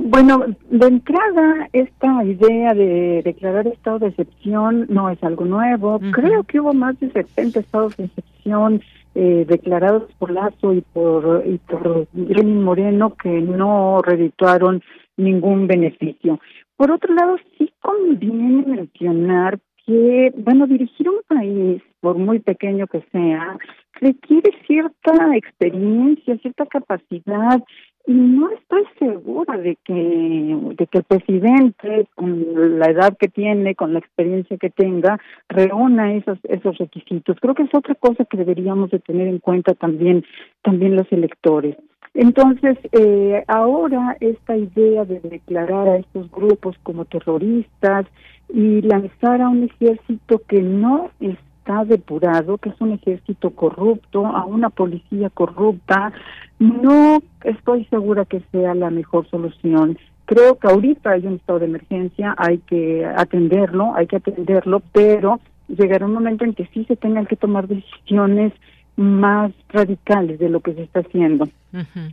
Bueno, de entrada, esta idea de declarar estado de excepción no es algo nuevo. Creo que hubo más de 70 estados de excepción eh, declarados por Lazo y por, y por Lenin Moreno que no redituaron ningún beneficio. Por otro lado, sí conviene mencionar que, bueno, dirigir un país, por muy pequeño que sea, requiere cierta experiencia, cierta capacidad y no estoy segura de que de que el presidente con la edad que tiene con la experiencia que tenga reúna esos esos requisitos. Creo que es otra cosa que deberíamos de tener en cuenta también también los electores. Entonces eh, ahora esta idea de declarar a estos grupos como terroristas y lanzar a un ejército que no es está depurado, que es un ejército corrupto, a una policía corrupta, no estoy segura que sea la mejor solución. Creo que ahorita hay un estado de emergencia, hay que atenderlo, hay que atenderlo, pero llegará un momento en que sí se tengan que tomar decisiones más radicales de lo que se está haciendo.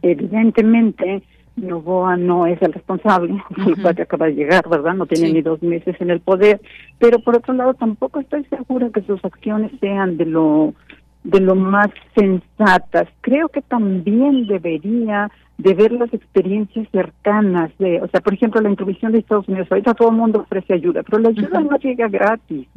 Evidentemente, Novoa no es el responsable, el cual acaba de llegar, ¿verdad? No tiene ni dos meses en el poder, pero por otro lado tampoco estoy segura que sus acciones sean de lo de lo más sensatas. Creo que también debería de ver las experiencias cercanas de, o sea, por ejemplo, la introducción de Estados Unidos, ahorita todo el mundo ofrece ayuda, pero la ayuda no llega gratis.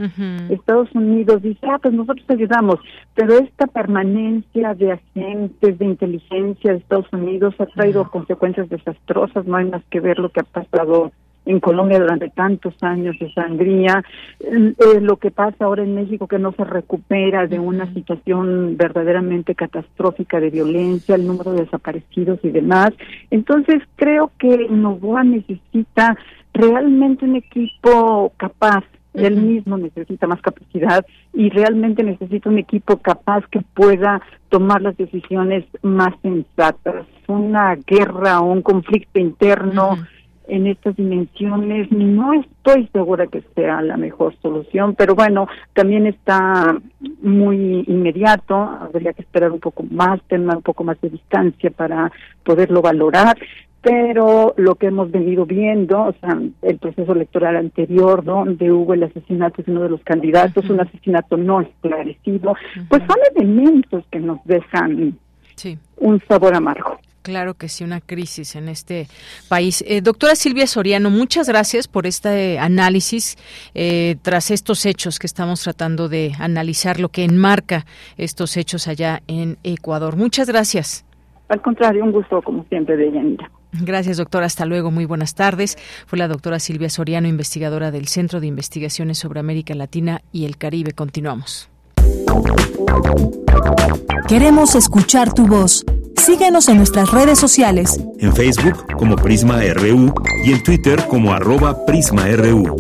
Estados Unidos dice, ah, pues nosotros ayudamos, pero esta permanencia de agentes de inteligencia de Estados Unidos ha traído consecuencias desastrosas, no hay más que ver lo que ha pasado en Colombia durante tantos años de sangría, eh, lo que pasa ahora en México que no se recupera de una situación verdaderamente catastrófica de violencia, el número de desaparecidos y demás. Entonces creo que Novoa necesita realmente un equipo capaz. Él mismo necesita más capacidad y realmente necesita un equipo capaz que pueda tomar las decisiones más sensatas. Una guerra o un conflicto interno en estas dimensiones no estoy segura que sea la mejor solución, pero bueno, también está muy inmediato, habría que esperar un poco más, tener un poco más de distancia para poderlo valorar pero lo que hemos venido viendo, o sea, el proceso electoral anterior, donde hubo el asesinato de uno de los candidatos, un asesinato no esclarecido, pues son elementos que nos dejan un sabor amargo. Claro que sí, una crisis en este país. Eh, doctora Silvia Soriano, muchas gracias por este análisis eh, tras estos hechos que estamos tratando de analizar, lo que enmarca estos hechos allá en Ecuador. Muchas gracias. Al contrario, un gusto como siempre de Yanira. Gracias, doctora. Hasta luego. Muy buenas tardes. Fue la doctora Silvia Soriano, investigadora del Centro de Investigaciones sobre América Latina y el Caribe. Continuamos. Queremos escuchar tu voz. Síguenos en nuestras redes sociales. En Facebook como Prisma RU y en Twitter como arroba PrismaRU.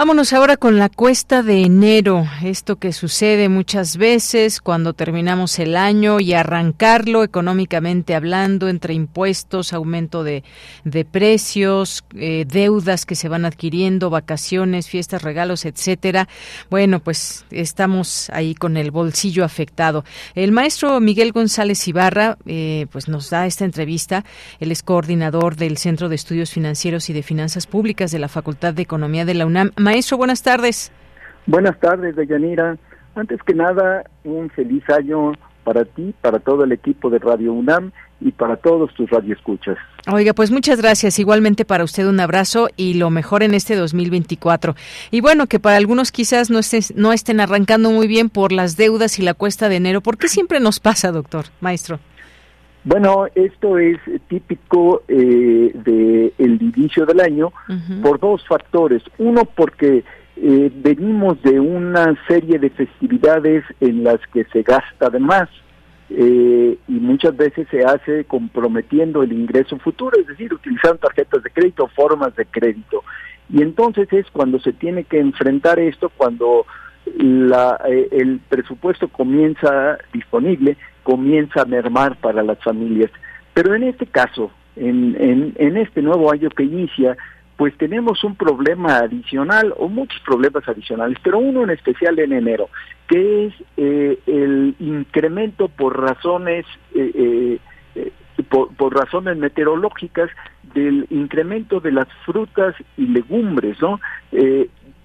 Vámonos ahora con la cuesta de enero, esto que sucede muchas veces cuando terminamos el año y arrancarlo económicamente hablando, entre impuestos, aumento de, de precios, eh, deudas que se van adquiriendo, vacaciones, fiestas, regalos, etcétera. Bueno, pues estamos ahí con el bolsillo afectado. El maestro Miguel González Ibarra, eh, pues nos da esta entrevista. Él es coordinador del Centro de Estudios Financieros y de Finanzas Públicas de la Facultad de Economía de la UNAM. Maestro, buenas tardes. Buenas tardes, Deyanira. Antes que nada, un feliz año para ti, para todo el equipo de Radio UNAM y para todos tus radioescuchas. Oiga, pues muchas gracias. Igualmente para usted un abrazo y lo mejor en este 2024. Y bueno, que para algunos quizás no, no estén arrancando muy bien por las deudas y la cuesta de enero. ¿Por qué siempre nos pasa, doctor, maestro? Bueno, esto es típico eh, del inicio del año por dos factores. Uno, porque eh, venimos de una serie de festividades en las que se gasta de más eh, y muchas veces se hace comprometiendo el ingreso futuro, es decir, utilizando tarjetas de crédito formas de crédito. Y entonces es cuando se tiene que enfrentar esto, cuando la, eh, el presupuesto comienza disponible, comienza a mermar para las familias. Pero en este caso, en, en, en este nuevo año que inicia, pues tenemos un problema adicional o muchos problemas adicionales, pero uno en especial en enero, que es eh, el incremento por razones eh, eh, por, por, razones meteorológicas del incremento de las frutas y legumbres, ¿no?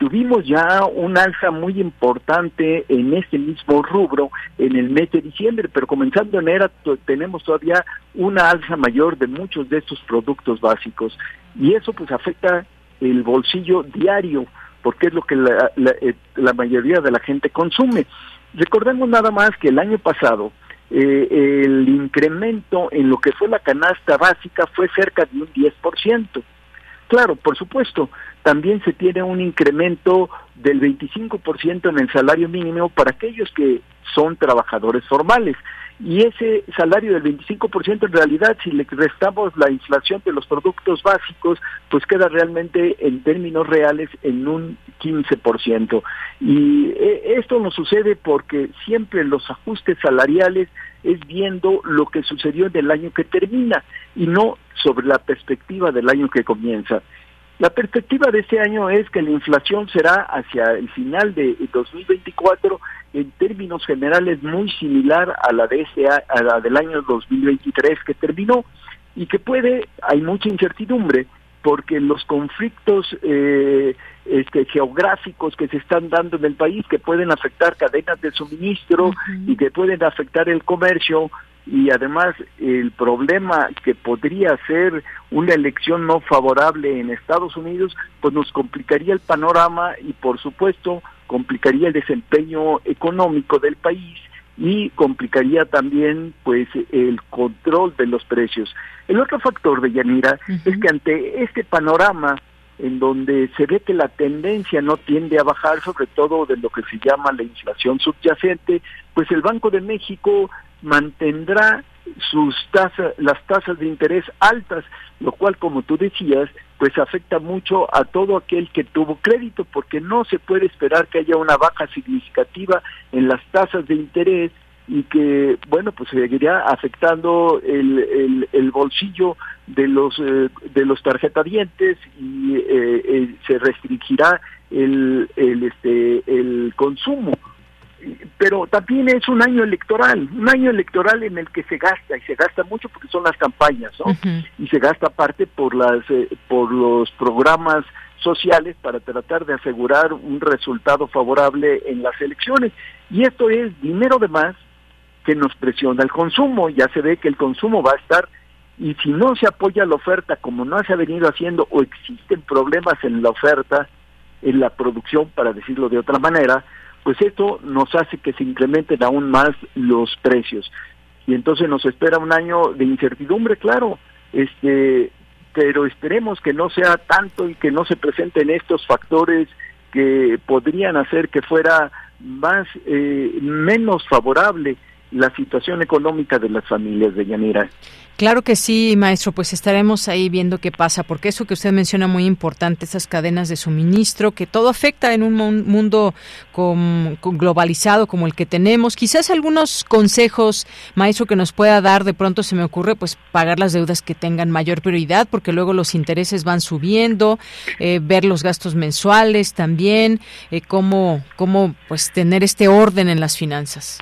Tuvimos ya un alza muy importante en este mismo rubro en el mes de diciembre, pero comenzando en enero tenemos todavía una alza mayor de muchos de estos productos básicos y eso pues afecta el bolsillo diario porque es lo que la, eh, mayoría de la gente consume. Recordemos nada más que el año pasado eh, el incremento en lo que fue la canasta básica fue cerca de un 10%. Claro, por supuesto, también se tiene un incremento del 25% en el salario mínimo para aquellos que son trabajadores formales. Y ese salario del 25% en realidad, si le restamos la inflación de los productos básicos, pues queda realmente en términos reales en un 15%. Y eh, esto nos sucede porque siempre los ajustes salariales es viendo lo que sucedió en el año que termina y no sobre la perspectiva del año que comienza. La perspectiva de este año es que la inflación será hacia el final de 2024 en términos generales muy similar a la de ese, a la del año 2023 que terminó y que puede hay mucha incertidumbre porque los conflictos eh, este, geográficos que se están dando en el país que pueden afectar cadenas de suministro y que pueden afectar el comercio y además el problema que podría ser una elección no favorable en Estados Unidos, pues nos complicaría el panorama y por supuesto complicaría el desempeño económico del país y complicaría también pues el control de los precios. El otro factor de Yanira es que ante este panorama en donde se ve que la tendencia no tiende a bajar, sobre todo de lo que se llama la inflación subyacente, pues el Banco de México mantendrá sus tasas, las tasas de interés altas, lo cual, como tú decías, pues afecta mucho a todo aquel que tuvo crédito, porque no se puede esperar que haya una baja significativa en las tasas de interés y que, bueno, pues seguiría afectando el, el, bolsillo de los eh, de los tarjetadientes y eh, se restringirá el, el, este, el consumo pero también es un año electoral, un año electoral en el que se gasta y se gasta mucho porque son las campañas, ¿no? Y se gasta parte por las eh, por los programas sociales para tratar de asegurar un resultado favorable en las elecciones. Y esto es dinero de más que nos presiona el consumo. Ya se ve que el consumo va a estar y si no se apoya la oferta como no se ha venido haciendo o existen problemas en la oferta, en la producción, para decirlo de otra manera, pues esto nos hace que se incrementen aún más los precios. Y entonces nos espera un año de incertidumbre, claro, este, pero esperemos que no sea tanto y que no se presenten estos factores que podrían hacer que fuera más eh, menos favorable la situación económica de las familias de Yanira. Claro que sí, maestro, pues estaremos ahí viendo qué pasa, porque eso que usted menciona muy importante, esas cadenas de suministro, que todo afecta en un mundo globalizado como el que tenemos. Quizás algunos consejos, maestro, que nos pueda dar, de pronto se me ocurre, pues pagar las deudas que tengan mayor prioridad, porque luego los intereses van subiendo, eh, ver los gastos mensuales también, eh, cómo, cómo pues tener este orden en las finanzas.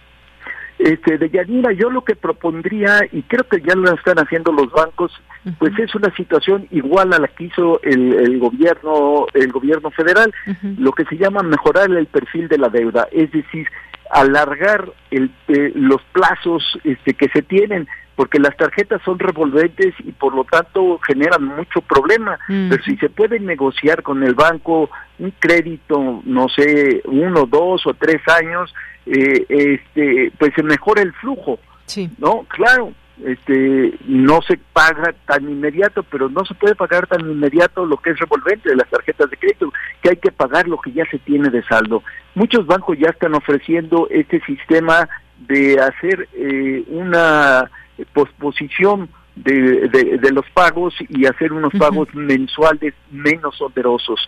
Este, de Yanira, yo lo que propondría, y creo que ya lo están haciendo los bancos, pues es una situación igual a la que hizo el, gobierno, el gobierno federal, lo que se llama mejorar el perfil de la deuda, es decir, alargar el, eh, los plazos este, que se tienen, porque las tarjetas son revolventes y por lo tanto generan mucho problema. Pero si se puede negociar con el banco un crédito, no sé, uno, dos o tres años, eh, este, pues se mejora el flujo. Sí. ¿No? Claro, este no se paga tan inmediato, pero no se puede pagar tan inmediato lo que es revolvente de las tarjetas de crédito, que hay que pagar lo que ya se tiene de saldo. Muchos bancos ya están ofreciendo este sistema de hacer eh, una posposición de, de, los pagos y hacer unos pagos mensuales menos onerosos.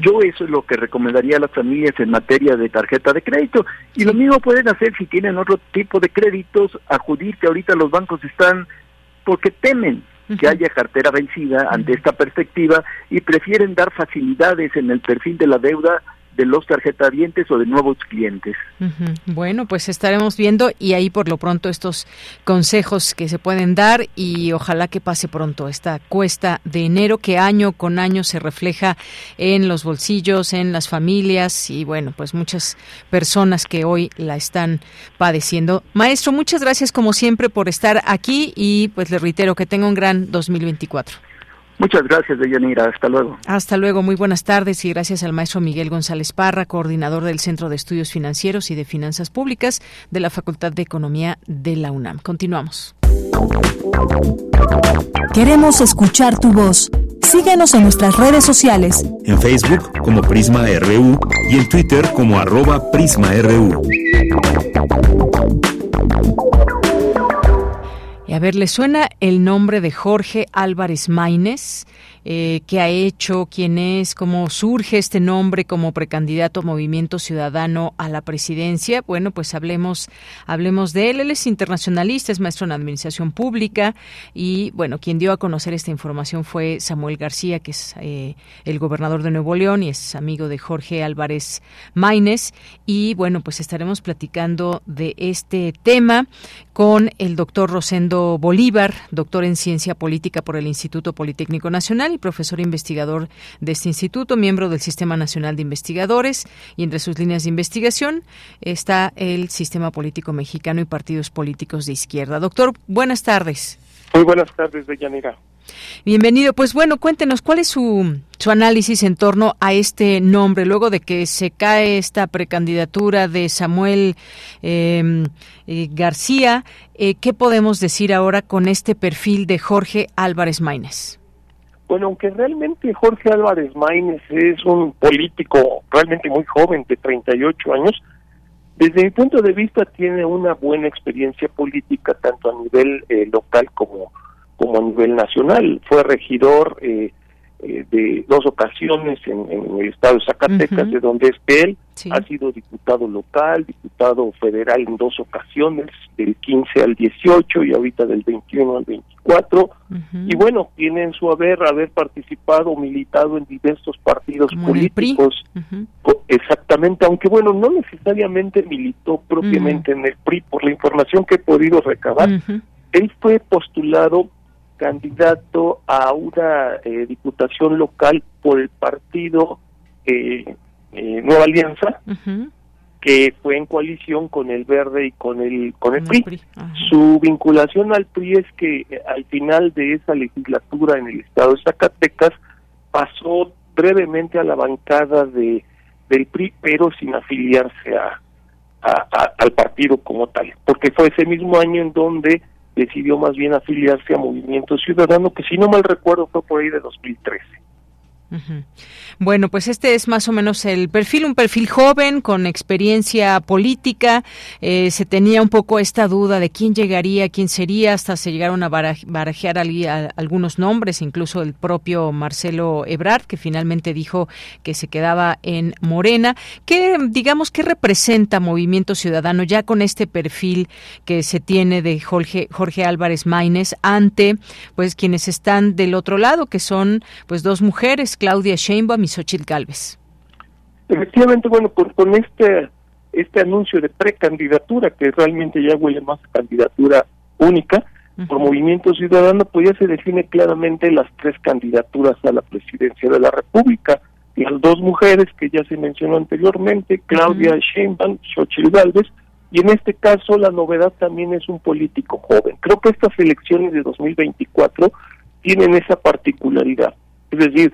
Yo eso es lo que recomendaría a las familias en materia de tarjeta de crédito. Y lo mismo pueden hacer si tienen otro tipo de créditos, acudir que ahorita los bancos están porque temen que haya cartera vencida ante esta perspectiva y prefieren dar facilidades en el perfil de la deuda de los tarjetavientes o de nuevos clientes. Bueno, pues estaremos viendo y ahí por lo pronto estos consejos que se pueden dar y ojalá que pase pronto esta cuesta de enero que año con año se refleja en los bolsillos, en las familias y bueno, pues muchas personas que hoy la están padeciendo. Maestro, muchas gracias como siempre por estar aquí y pues le reitero que tenga un gran 2024. Muchas gracias, Deyanira. Hasta luego. Hasta luego. Muy buenas tardes y gracias al maestro Miguel González Parra, coordinador del Centro de Estudios Financieros y de Finanzas Públicas de la Facultad de Economía de la UNAM. Continuamos. Queremos escuchar tu voz. Síguenos en nuestras redes sociales. En Facebook como Prisma RU y en Twitter como arroba PrismaRU. A ver, ¿le suena el nombre de Jorge Álvarez Maínez? Eh, qué ha hecho, quién es, cómo surge este nombre como precandidato a Movimiento Ciudadano a la presidencia. Bueno, pues hablemos, hablemos de él. Él es internacionalista, es maestro en Administración Pública y, bueno, quien dio a conocer esta información fue Samuel García, que es eh, el gobernador de Nuevo León y es amigo de Jorge Álvarez Maínez. Y, bueno, pues estaremos platicando de este tema con el doctor Rosendo Bolívar, doctor en Ciencia Política por el Instituto Politécnico Nacional y profesor investigador de este instituto, miembro del Sistema Nacional de Investigadores, y entre sus líneas de investigación está el Sistema Político Mexicano y partidos políticos de izquierda. Doctor, buenas tardes. Muy buenas tardes, Deyanira. Bienvenido. Pues bueno, cuéntenos cuál es su, su análisis en torno a este nombre, luego de que se cae esta precandidatura de Samuel em, eh, García. Eh, ¿Qué podemos decir ahora con este perfil de Jorge Álvarez Maínez? Bueno, aunque realmente Jorge Álvarez Maínez es un político realmente muy joven, de 38 años, desde mi punto de vista tiene una buena experiencia política tanto a nivel eh, local como, como a nivel nacional. Fue regidor eh, eh, de dos ocasiones en, el estado de Zacatecas, de donde es él, ha sido diputado local, diputado federal en dos ocasiones, del 15 al 18 y ahorita del 21 al 24. Y bueno, tiene en su haber haber participado, militado en diversos partidos políticos. Exactamente, aunque bueno, no necesariamente militó propiamente en el PRI, por la información que he podido recabar. Él fue postulado candidato a una eh, diputación local por el partido eh, eh, Nueva Alianza, que fue en coalición con el Verde y con el con el PRI. Su vinculación al PRI es que al final de esa legislatura en el estado de Zacatecas pasó brevemente a la bancada de del PRI, pero sin afiliarse a, al partido como tal, porque fue ese mismo año en donde decidió más bien afiliarse a Movimiento Ciudadano, que si no mal recuerdo fue por ahí de 2013. Bueno, pues este es más o menos el perfil, un perfil joven con experiencia política. Eh, se tenía un poco esta duda de quién llegaría, quién sería, hasta se llegaron a barajear algunos nombres, incluso el propio Marcelo Ebrard, que finalmente dijo que se quedaba en Morena. ¿Qué, digamos, qué representa Movimiento Ciudadano ya con este perfil que se tiene de Jorge, Jorge Álvarez Maínez ante, pues, quienes están del otro lado, que son, pues, dos mujeres, Claudia Sheinbaum y Xochitl Galvez. Efectivamente, bueno, con este este anuncio de precandidatura, que realmente ya huele más a candidatura única, por Movimiento Ciudadano, pues ya se define claramente las tres candidaturas a la presidencia de la República. Las dos mujeres que ya se mencionó anteriormente, Claudia Sheinbaum, Xochitl Galvez, y en este caso la novedad también es un político joven. Creo que estas elecciones de 2024 tienen esa particularidad. Es decir,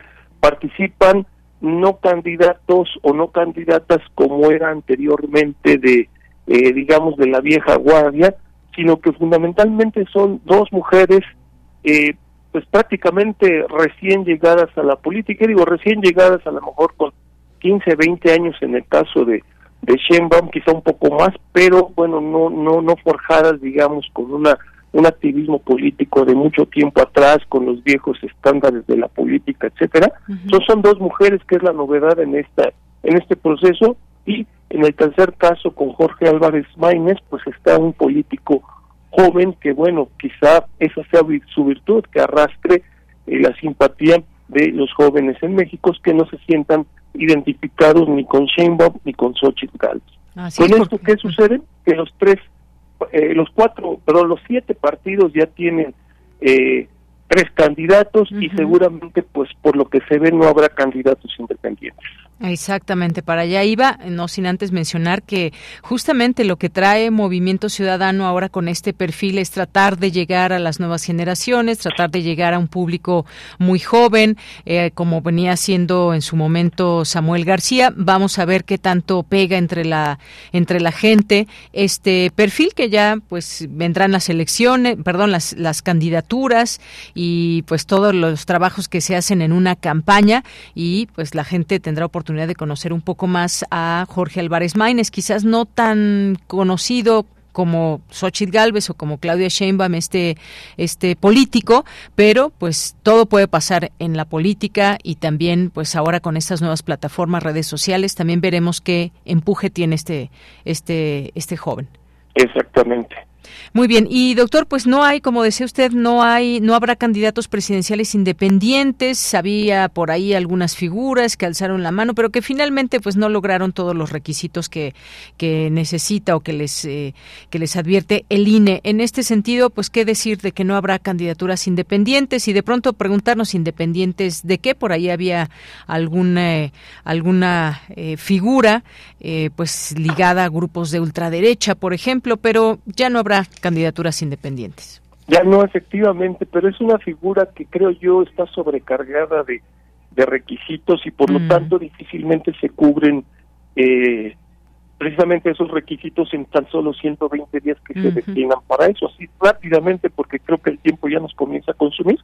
participan no candidatos o no candidatas como era anteriormente de, eh, digamos, de la vieja guardia, sino que fundamentalmente son dos mujeres, eh, pues prácticamente recién llegadas a la política, digo recién llegadas a lo mejor con 15, 20 años en el caso de, de Sheinbaum, quizá un poco más, pero bueno, no, no, no forjadas, digamos, con una un activismo político de mucho tiempo atrás con los viejos estándares de la política, etcétera. son dos mujeres que es la novedad en esta en este proceso y en el tercer caso con Jorge Álvarez Maínez pues está un político joven que bueno, quizá esa sea su virtud que arrastre eh, la simpatía de los jóvenes en México que no se sientan identificados ni con Sheinbaum ni con Xochitl Gálvez. con esto qué sucede que los tres eh, los cuatro, pero los siete partidos ya tienen eh, tres candidatos y seguramente, pues por lo que se ve, no habrá candidatos independientes. Exactamente, para allá iba, no sin antes mencionar que justamente lo que trae Movimiento Ciudadano ahora con este perfil es tratar de llegar a las nuevas generaciones, tratar de llegar a un público muy joven, eh, como venía haciendo en su momento Samuel García. Vamos a ver qué tanto pega entre la entre la gente este perfil que ya pues vendrán las elecciones, perdón, las las candidaturas y pues todos los trabajos que se hacen en una campaña y pues la gente tendrá oportunidad de conocer un poco más a Jorge Álvarez Maínez, quizás no tan conocido como Xochitl Galvez o como Claudia Sheinbaum, este, este político, pero pues todo puede pasar en la política y también pues ahora con estas nuevas plataformas, redes sociales, también veremos qué empuje tiene este, este, este joven. Exactamente. Muy bien, y doctor, pues no hay, como decía usted, no hay, no habrá candidatos presidenciales independientes. Había por ahí algunas figuras que alzaron la mano, pero que finalmente, pues no lograron todos los requisitos que, que necesita o que les eh, que les advierte el INE. En este sentido, pues qué decir de que no habrá candidaturas independientes y de pronto preguntarnos independientes de qué. Por ahí había alguna eh, alguna eh, figura, pues ligada a grupos de ultraderecha, por ejemplo, pero ya no habrá candidaturas independientes. Ya no, efectivamente, pero es una figura que creo yo está sobrecargada de, requisitos y por lo mm. tanto difícilmente se cubren eh, precisamente esos requisitos en tan solo 120 días que se destinan para eso, así rápidamente porque creo que el tiempo ya nos comienza a consumir,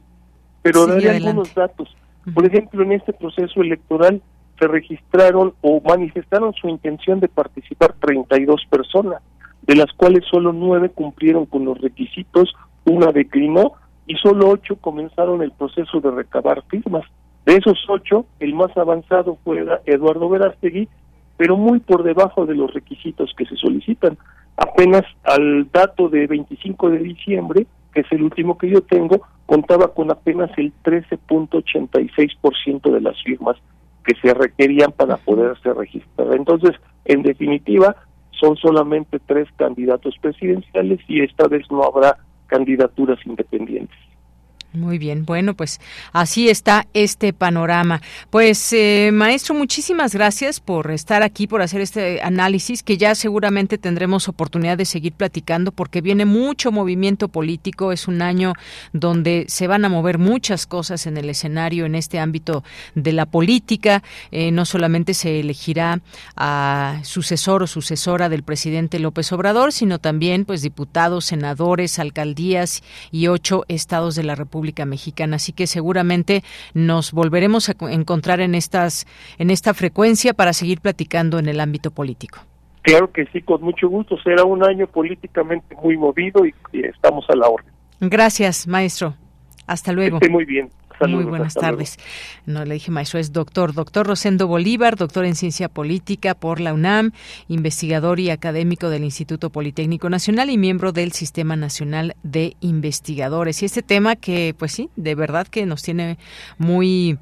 pero daré algunos datos. Por ejemplo, en este proceso electoral se registraron o manifestaron su intención de participar 32 personas de las cuales solo nueve cumplieron con los requisitos, una declinó y solo ocho comenzaron el proceso de recabar firmas. De esos ocho, el más avanzado fue Eduardo Verástegui, pero muy por debajo de los requisitos que se solicitan. Apenas al dato de 25 de diciembre, que es el último que yo tengo, contaba con apenas el 13.86% de las firmas que se requerían para poderse registrar. Entonces, en definitiva, son solamente tres candidatos presidenciales y esta vez no habrá candidaturas independientes. Muy bien, bueno, pues así está este panorama. Pues, eh, maestro, muchísimas gracias por estar aquí, por hacer este análisis, que ya seguramente tendremos oportunidad de seguir platicando, porque viene mucho movimiento político. Es un año donde se van a mover muchas cosas en el escenario, en este ámbito de la política. Eh, no solamente se elegirá a sucesor o sucesora del presidente López Obrador, sino también, pues, diputados, senadores, alcaldías y ocho estados de la República Mexicana. Así que seguramente nos volveremos a encontrar en estas en esta frecuencia para seguir platicando en el ámbito político. Claro que sí, con mucho gusto. Será un año políticamente muy movido y, estamos a la orden. Gracias, maestro. Hasta luego. muy bien. Muy buenas tardes. No le dije maestro, es doctor. Doctor Rosendo Bolívar, doctor en ciencia política por la UNAM, investigador y académico del Instituto Politécnico Nacional y miembro del Sistema Nacional de Investigadores. Y este tema que, pues sí, de verdad que nos tiene muy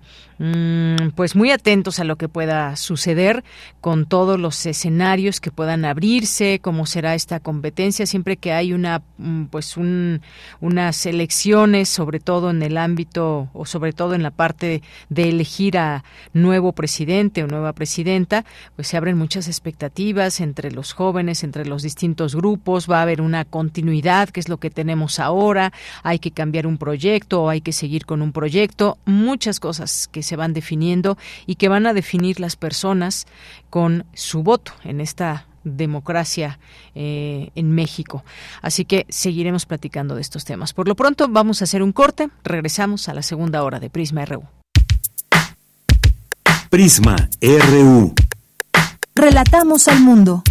pues muy atentos a lo que pueda suceder con todos los escenarios que puedan abrirse, cómo será esta competencia, siempre que hay una mm, pues un, unas elecciones, sobre todo en el ámbito o sobre todo en la parte de elegir a nuevo presidente o nueva presidenta, pues se abren muchas expectativas entre los jóvenes, entre los distintos grupos, va a haber una continuidad, que es lo que tenemos ahora, hay que cambiar un proyecto o hay que seguir con un proyecto, muchas cosas que se van definiendo y que van a definir las personas con su voto en esta democracia eh, en México. Así que seguiremos platicando de estos temas. Por lo pronto vamos a hacer un corte. Regresamos a la segunda hora de Prisma RU. Prisma RU. Relatamos al mundo.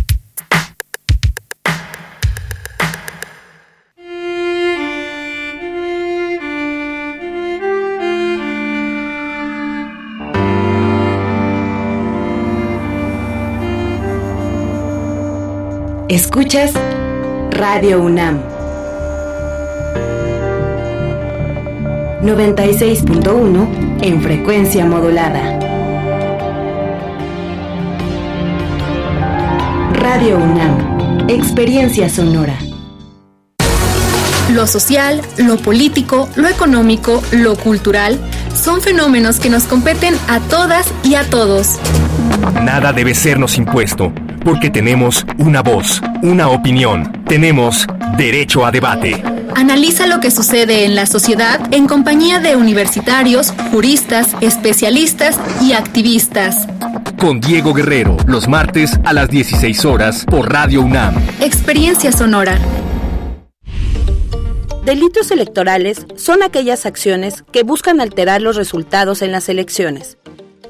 Escuchas Radio UNAM 96.1 en frecuencia modulada. Radio UNAM, experiencia sonora. Lo social, lo político, lo económico, lo cultural son fenómenos que nos competen a todas y a todos. Nada debe sernos impuesto porque tenemos una voz, una opinión, tenemos derecho a debate. Analiza lo que sucede en la sociedad en compañía de universitarios, juristas, especialistas y activistas. Con Diego Guerrero, los martes a las 16 horas por Radio UNAM. Experiencia Sonora. Delitos electorales son aquellas acciones que buscan alterar los resultados en las elecciones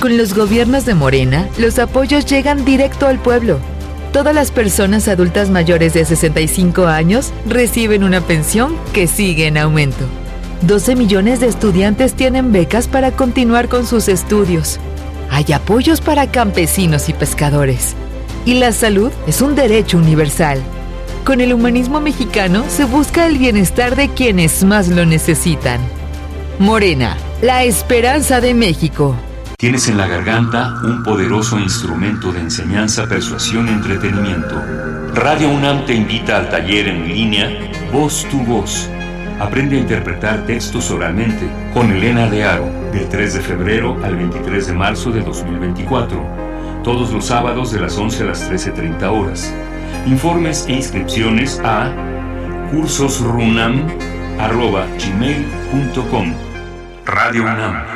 Con los gobiernos de Morena, los apoyos llegan directo al pueblo. Todas las personas adultas mayores de 65 años reciben una pensión que sigue en aumento. 12 millones de estudiantes tienen becas para continuar con sus estudios. Hay apoyos para campesinos y pescadores. Y la salud es un derecho universal. Con el humanismo mexicano se busca el bienestar de quienes más lo necesitan. Morena, la esperanza de México. Tienes en la garganta un poderoso instrumento de enseñanza, persuasión y entretenimiento. Radio UNAM te invita al taller en línea Voz tu Voz. Aprende a interpretar textos oralmente con Elena de Aro, del 3 de febrero al 23 de marzo de 2024. Todos los sábados de las 11 a las 13.30 horas. Informes e inscripciones a cursosrunam.gmail.com Radio UNAM,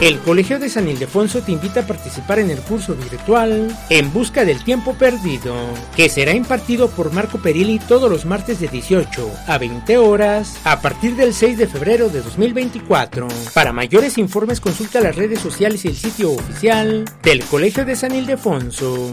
El Colegio de San Ildefonso te invita a participar en el curso virtual En Busca del Tiempo Perdido, que será impartido por Marco Perilli todos los martes de 18 a 20 horas a partir del 6 de febrero de 2024. Para mayores informes consulta las redes sociales y el sitio oficial del Colegio de San Ildefonso.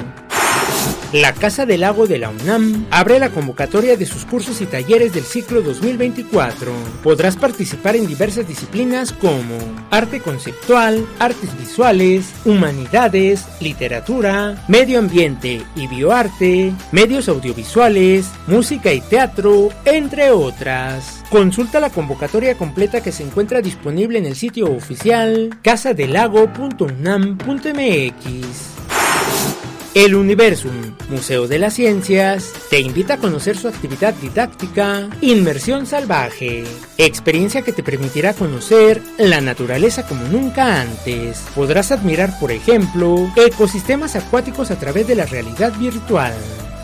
La Casa del Lago de la UNAM abre la convocatoria de sus cursos y talleres del ciclo 2024. Podrás participar en diversas disciplinas como arte conceptual, artes visuales, humanidades, literatura, medio ambiente y bioarte, medios audiovisuales, música y teatro, entre otras. Consulta la convocatoria completa que se encuentra disponible en el sitio oficial casadelago.unam.mx. El Universum, Museo de las Ciencias, te invita a conocer su actividad didáctica Inmersión Salvaje, experiencia que te permitirá conocer la naturaleza como nunca antes. Podrás admirar, por ejemplo, ecosistemas acuáticos a través de la realidad virtual.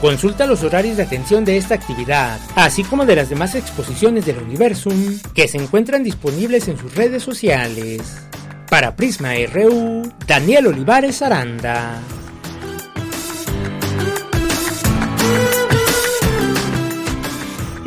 Consulta los horarios de atención de esta actividad, así como de las demás exposiciones del Universum que se encuentran disponibles en sus redes sociales. Para Prisma RU, Daniel Olivares Aranda.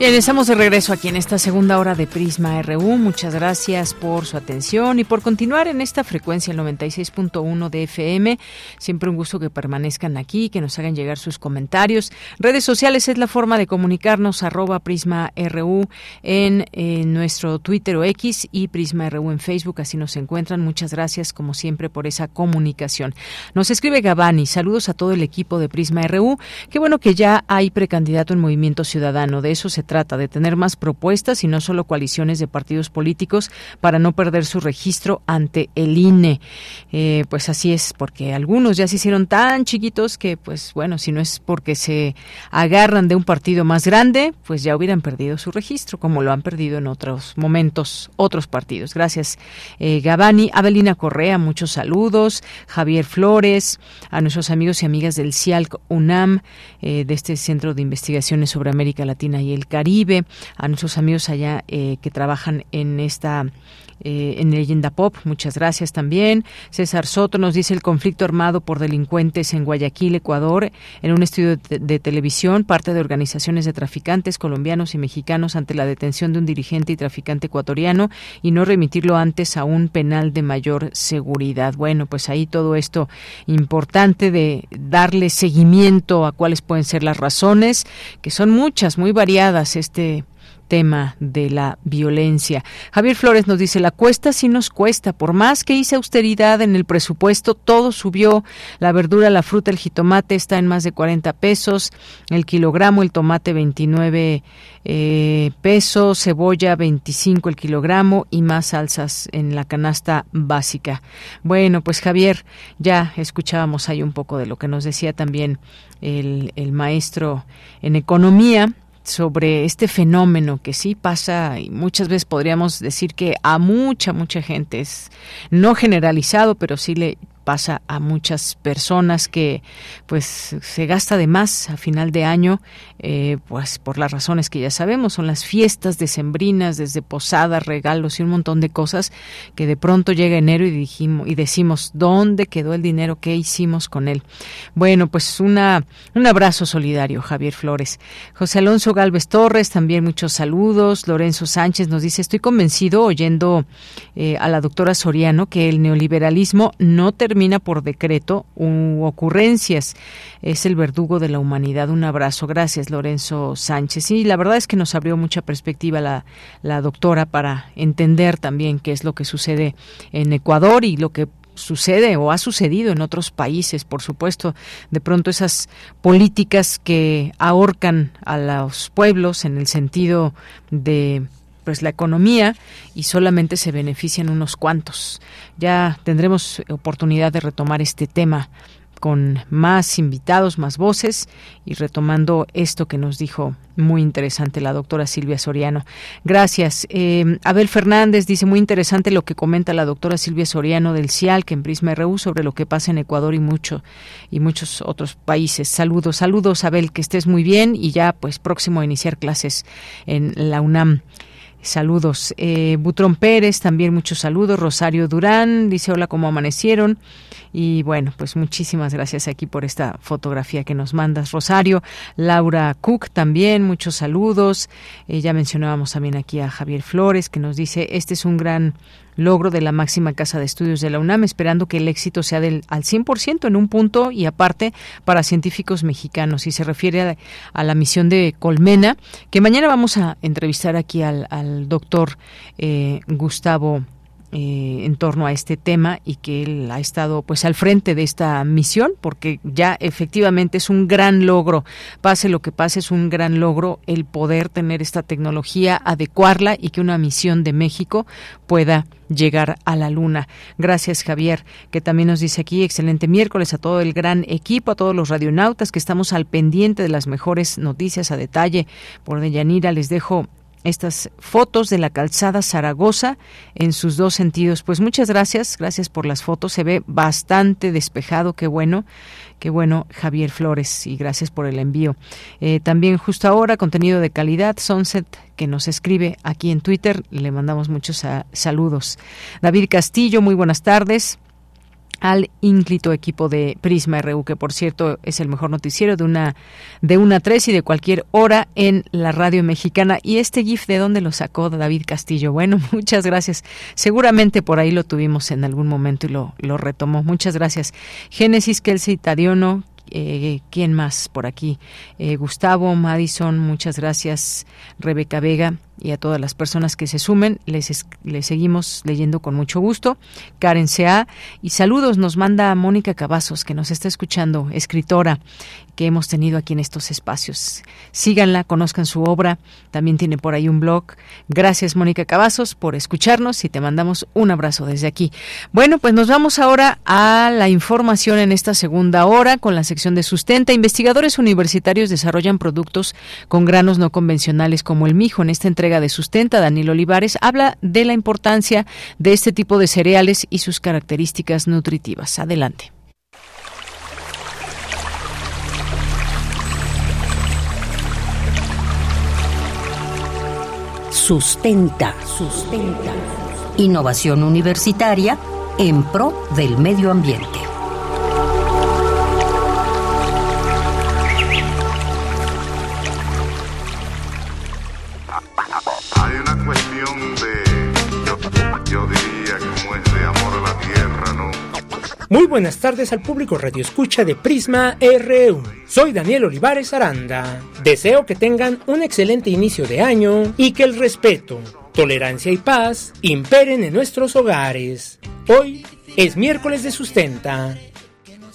Bien, estamos de regreso aquí en esta segunda hora de Prisma RU. Muchas gracias por su atención y por continuar en esta frecuencia, el 96.1 de FM. Siempre un gusto que permanezcan aquí, que nos hagan llegar sus comentarios. Redes sociales es la forma de comunicarnos, arroba Prisma RU en, en nuestro Twitter o X y Prisma RU en Facebook. Así nos encuentran. Muchas gracias, como siempre, por esa comunicación. Nos escribe Gabani. Saludos a todo el equipo de Prisma RU. Qué bueno que ya hay precandidato en Movimiento Ciudadano. De eso se trata, de tener más propuestas y no solo coaliciones de partidos políticos para no perder su registro ante el INE. Eh, pues así es, porque algunos ya se hicieron tan chiquitos que, pues bueno, si no es porque se agarran de un partido más grande, pues ya hubieran perdido su registro, como lo han perdido en otros momentos otros partidos. Gracias, eh, Gabani. Abelina Correa, muchos saludos. Javier Flores, a nuestros amigos y amigas del CIALC UNAM, eh, de este Centro de Investigaciones sobre América Latina y el Caribe Caribe, a nuestros amigos allá eh, que trabajan en esta eh, en Leyenda Pop. Muchas gracias también. César Soto nos dice el conflicto armado por delincuentes en Guayaquil, Ecuador, en un estudio de, de, televisión, parte de organizaciones de traficantes colombianos y mexicanos ante la detención de un dirigente y traficante ecuatoriano y no remitirlo antes a un penal de mayor seguridad. Bueno, pues ahí todo esto importante de darle seguimiento a cuáles pueden ser las razones, que son muchas, muy variadas. Este tema de la violencia. Javier Flores nos dice, la cuesta sí nos cuesta, por más que hice austeridad en el presupuesto, todo subió, la verdura, la fruta, el jitomate está en más de 40 pesos, el kilogramo, el tomate 29 eh, pesos, cebolla 25 el kilogramo y más salsas en la canasta básica. Bueno, pues Javier, ya escuchábamos ahí un poco de lo que nos decía también el, el maestro en economía sobre este fenómeno que sí pasa y muchas veces podríamos decir que a mucha, mucha gente es no generalizado, pero sí le pasa a muchas personas que pues se gasta de más a final de año eh, pues por las razones que ya sabemos son las fiestas decembrinas desde posadas regalos y un montón de cosas que de pronto llega enero y dijimos y decimos dónde quedó el dinero qué hicimos con él bueno pues una un abrazo solidario Javier Flores José Alonso Galvez Torres también muchos saludos Lorenzo Sánchez nos dice estoy convencido oyendo eh, a la doctora Soriano que el neoliberalismo no termina por decreto u ocurrencias. Es el verdugo de la humanidad. Un abrazo. Gracias, Lorenzo Sánchez. Y la verdad es que nos abrió mucha perspectiva la, la doctora para entender también qué es lo que sucede en Ecuador y lo que sucede o ha sucedido en otros países, por supuesto, de pronto esas políticas que ahorcan a los pueblos en el sentido de pues la economía y solamente se benefician unos cuantos. Ya tendremos oportunidad de retomar este tema con más invitados, más voces y retomando esto que nos dijo muy interesante la doctora Silvia Soriano. Gracias. Eh, Abel Fernández dice muy interesante lo que comenta la doctora Silvia Soriano del CIAL, que en Prisma RU, sobre lo que pasa en Ecuador y mucho y muchos otros países. Saludos, saludos Abel, que estés muy bien y ya pues próximo a iniciar clases en la UNAM. Saludos. Eh, Butrón Pérez, también muchos saludos. Rosario Durán dice hola, ¿cómo amanecieron? Y bueno, pues muchísimas gracias aquí por esta fotografía que nos mandas, Rosario. Laura Cook también, muchos saludos. Eh, ya mencionábamos también aquí a Javier Flores que nos dice, este es un gran logro de la máxima casa de estudios de la UNAM, esperando que el éxito sea del al 100% en un punto y aparte para científicos mexicanos. Y se refiere a, la misión de Colmena, que mañana vamos a entrevistar aquí al, doctor eh, Gustavo eh, en torno a este tema y que él ha estado pues al frente de esta misión porque ya efectivamente es un gran logro pase lo que pase es un gran logro el poder tener esta tecnología adecuarla y que una misión de México pueda llegar a la luna. Gracias, Javier, que también nos dice aquí, excelente miércoles a todo el gran equipo, a todos los radionautas que estamos al pendiente de las mejores noticias a detalle. Por Deyanira les dejo estas fotos de la calzada Zaragoza en sus dos sentidos. Pues muchas gracias, gracias por las fotos, se ve bastante despejado, qué bueno, qué bueno Javier Flores y gracias por el envío. Eh, también justo ahora, contenido de calidad, Sunset que nos escribe aquí en Twitter, le mandamos muchos saludos. David Castillo, muy buenas tardes al ínclito equipo de Prisma RU, que por cierto es el mejor noticiero de una de una tres y de cualquier hora en la radio mexicana. Y este GIF, ¿de dónde lo sacó David Castillo? Bueno, muchas gracias. Seguramente por ahí lo tuvimos en algún momento y lo, lo retomó. Muchas gracias. Génesis Kelsey Tadiono, eh, ¿Quién más por aquí? Eh, Gustavo, Madison, muchas gracias. Rebeca Vega y a todas las personas que se sumen. Les, les seguimos leyendo con mucho gusto. Karen Sea y saludos nos manda Mónica Cavazos, que nos está escuchando, escritora que hemos tenido aquí en estos espacios. Síganla, conozcan su obra. También tiene por ahí un blog. Gracias, Mónica Cavazos, por escucharnos y te mandamos un abrazo desde aquí. Bueno, pues nos vamos ahora a la información en esta segunda hora con la sección de sustenta. Investigadores universitarios desarrollan productos con granos no convencionales como el mijo. En esta entrega de Sustenta, Daniel Olivares, habla de la importancia de este tipo de cereales y sus características nutritivas. Adelante. Sustenta, sustenta. Innovación universitaria en pro del medio ambiente. Muy buenas tardes al público Radio Escucha de Prisma RU. Soy Daniel Olivares Aranda. Deseo que tengan un excelente inicio de año y que el respeto, tolerancia y paz imperen en nuestros hogares. Hoy es miércoles de sustenta.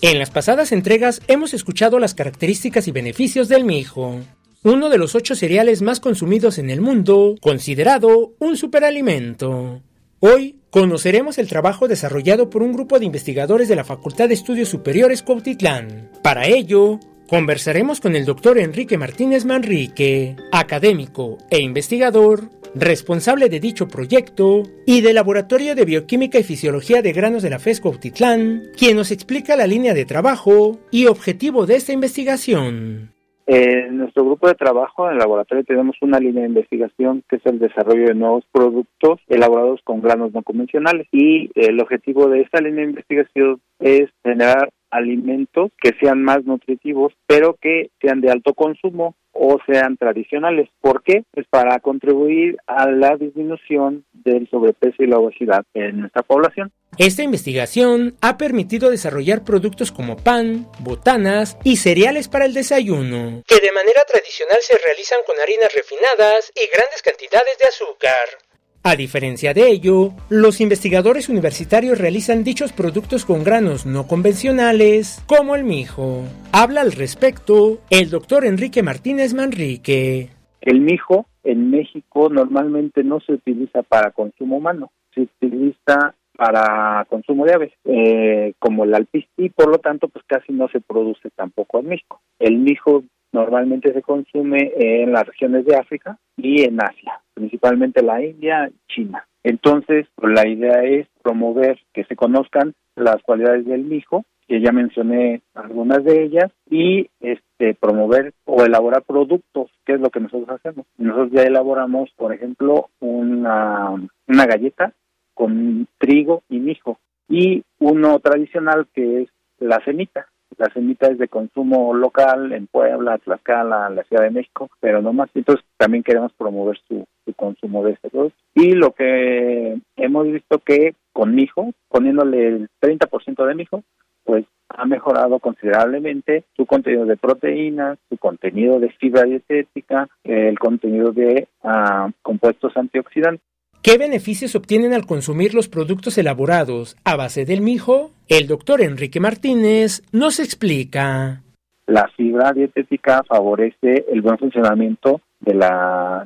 En las pasadas entregas hemos escuchado las características y beneficios del mijo, uno de los ocho cereales más consumidos en el mundo, considerado un superalimento. Hoy conoceremos el trabajo desarrollado por un grupo de investigadores de la Facultad de Estudios Superiores Cuautitlán. Para ello, conversaremos con el doctor Enrique Martínez Manrique, académico e investigador, responsable de dicho proyecto, y del Laboratorio de Bioquímica y Fisiología de Granos de la FES Cuautitlán, quien nos explica la línea de trabajo y objetivo de esta investigación. En nuestro grupo de trabajo en el laboratorio tenemos una línea de investigación que es el desarrollo de nuevos productos elaborados con granos no convencionales. Y el objetivo de esta línea de investigación es generar alimentos que sean más nutritivos, pero que sean de alto consumo o sean tradicionales. ¿Por qué? Pues para contribuir a la disminución del sobrepeso y la obesidad en nuestra población. Esta investigación ha permitido desarrollar productos como pan, botanas y cereales para el desayuno, que de manera tradicional se realizan con harinas refinadas y grandes cantidades de azúcar. A diferencia de ello, los investigadores universitarios realizan dichos productos con granos no convencionales, como el mijo. Habla al respecto el doctor Enrique Martínez Manrique. El mijo en México normalmente no se utiliza para consumo humano, se utiliza para consumo de aves, eh, como el alpisti, y por lo tanto pues casi no se produce tampoco en México. El mijo normalmente se consume en las regiones de África y en Asia, principalmente la India y China. Entonces, la idea es promover que se conozcan las cualidades del mijo, que ya mencioné algunas de ellas, y este promover o elaborar productos, que es lo que nosotros hacemos. Nosotros ya elaboramos, por ejemplo, una, una galleta con trigo y mijo, y uno tradicional que es la semita. La semita es de consumo local en Puebla, Tlaxcala, la Ciudad de México, pero no más. Entonces también queremos promover su, consumo de este producto. Y lo que hemos visto que con mijo, poniéndole el 30% de mijo, pues ha mejorado considerablemente su contenido de proteínas, su contenido de fibra dietética, el contenido de ah, compuestos antioxidantes. ¿Qué beneficios obtienen al consumir los productos elaborados a base del mijo? El doctor Enrique Martínez nos explica. La fibra dietética favorece el buen funcionamiento del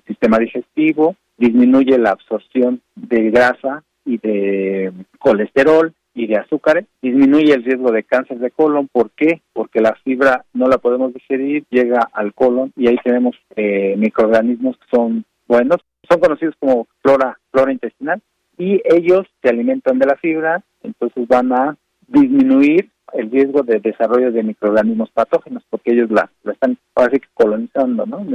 sistema digestivo, disminuye la absorción de grasa y de colesterol y de azúcares, disminuye el riesgo de cáncer de colon. ¿Por qué? Porque la fibra no la podemos digerir, llega al colon y ahí tenemos eh, microorganismos que son buenos son conocidos como flora, flora intestinal, y ellos se alimentan de la fibra, entonces van a disminuir el riesgo de desarrollo de microorganismos patógenos, porque ellos la, están ahora colonizando, ¿no?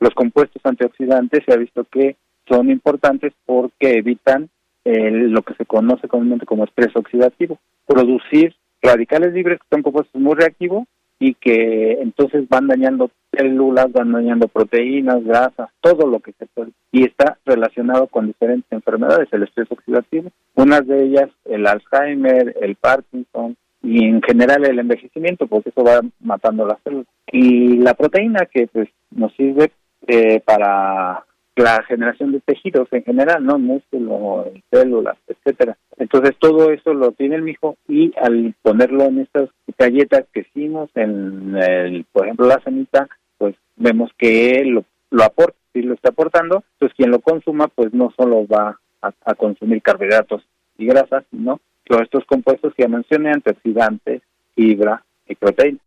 Los compuestos antioxidantes se ha visto que son importantes porque evitan lo que se conoce comúnmente como estrés oxidativo, producir radicales libres que son compuestos muy reactivos y que entonces van dañando células, van dañando proteínas, grasas, todo lo que se puede. Y está relacionado con diferentes enfermedades, el estrés oxidativo, unas de ellas el Alzheimer, el Parkinson y en general el envejecimiento, porque eso va matando las células. Y la proteína que pues nos sirve eh, para la generación de tejidos en general, ¿no? Músculo, células, etcétera. Entonces todo eso lo tiene el mijo y al ponerlo en estas galletas que hicimos, en el, por ejemplo la semita, pues vemos que lo, lo aporta, si lo está aportando, pues quien lo consuma pues no solo va a, consumir carbohidratos y grasas, sino todos estos compuestos que ya mencioné, antioxidantes, fibra y proteína.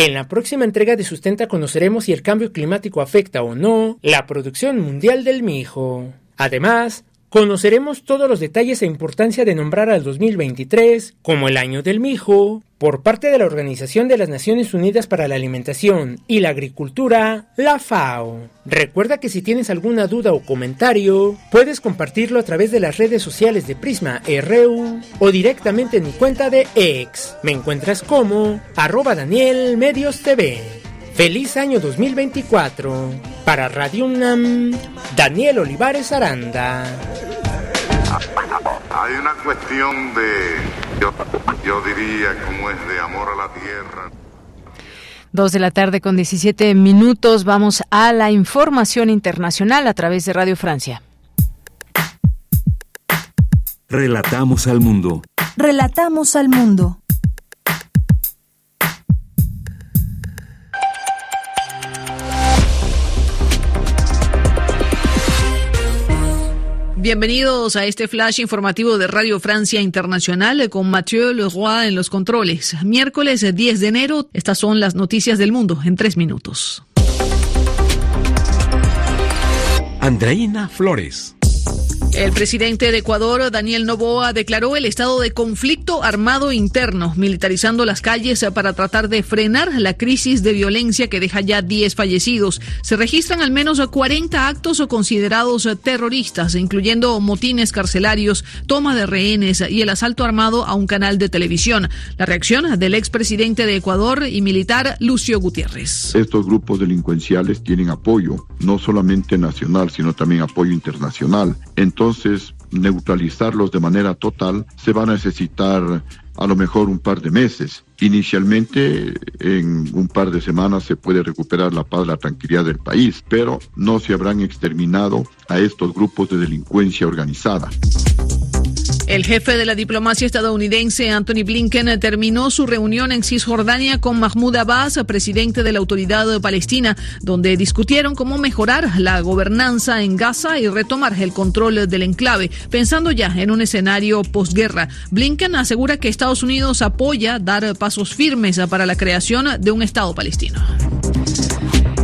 En la próxima entrega de Sustenta conoceremos si el cambio climático afecta o no la producción mundial del mijo. Además, Conoceremos todos los detalles e importancia de nombrar al 2023 como el año del mijo por parte de la Organización de las Naciones Unidas para la Alimentación y la Agricultura, la FAO. Recuerda que si tienes alguna duda o comentario, puedes compartirlo a través de las redes sociales de Prisma RU o directamente en mi cuenta de X. Me encuentras como arroba Daniel Medios TV. Feliz año 2024. Para Radio UNAM, Daniel Olivares Aranda. Hay una cuestión de Yo, yo diría como es de amor a la tierra. Dos de la tarde con 17 minutos. Vamos a la información internacional a través de Radio Francia. Relatamos al mundo. Relatamos al mundo. Bienvenidos a este flash informativo de Radio Francia Internacional con Mathieu Leroy en los controles. Miércoles 10 de enero, estas son las noticias del mundo en tres minutos. Andreina Flores. El presidente de Ecuador, Daniel Noboa, declaró el estado de conflicto armado interno, militarizando las calles para tratar de frenar la crisis de violencia que deja ya 10 fallecidos. Se registran al menos 40 actos considerados terroristas, incluyendo motines carcelarios, toma de rehenes y el asalto armado a un canal de televisión. La reacción del expresidente de Ecuador y militar Lucio Gutiérrez. Estos grupos delincuenciales tienen apoyo, no solamente nacional, sino también apoyo internacional. Entonces neutralizarlos de manera total se va a necesitar a lo mejor un par de meses. Inicialmente, en un par de semanas se puede recuperar la paz, la tranquilidad del país, pero no se habrán exterminado a estos grupos de delincuencia organizada. El jefe de la diplomacia estadounidense, Anthony Blinken, terminó su reunión en Cisjordania con Mahmoud Abbas, presidente de la Autoridad Palestina, donde discutieron cómo mejorar la gobernanza en Gaza y retomar el control del enclave, pensando ya en un escenario posguerra. Blinken asegura que Estados Unidos apoya dar pasos firmes para la creación de un Estado palestino.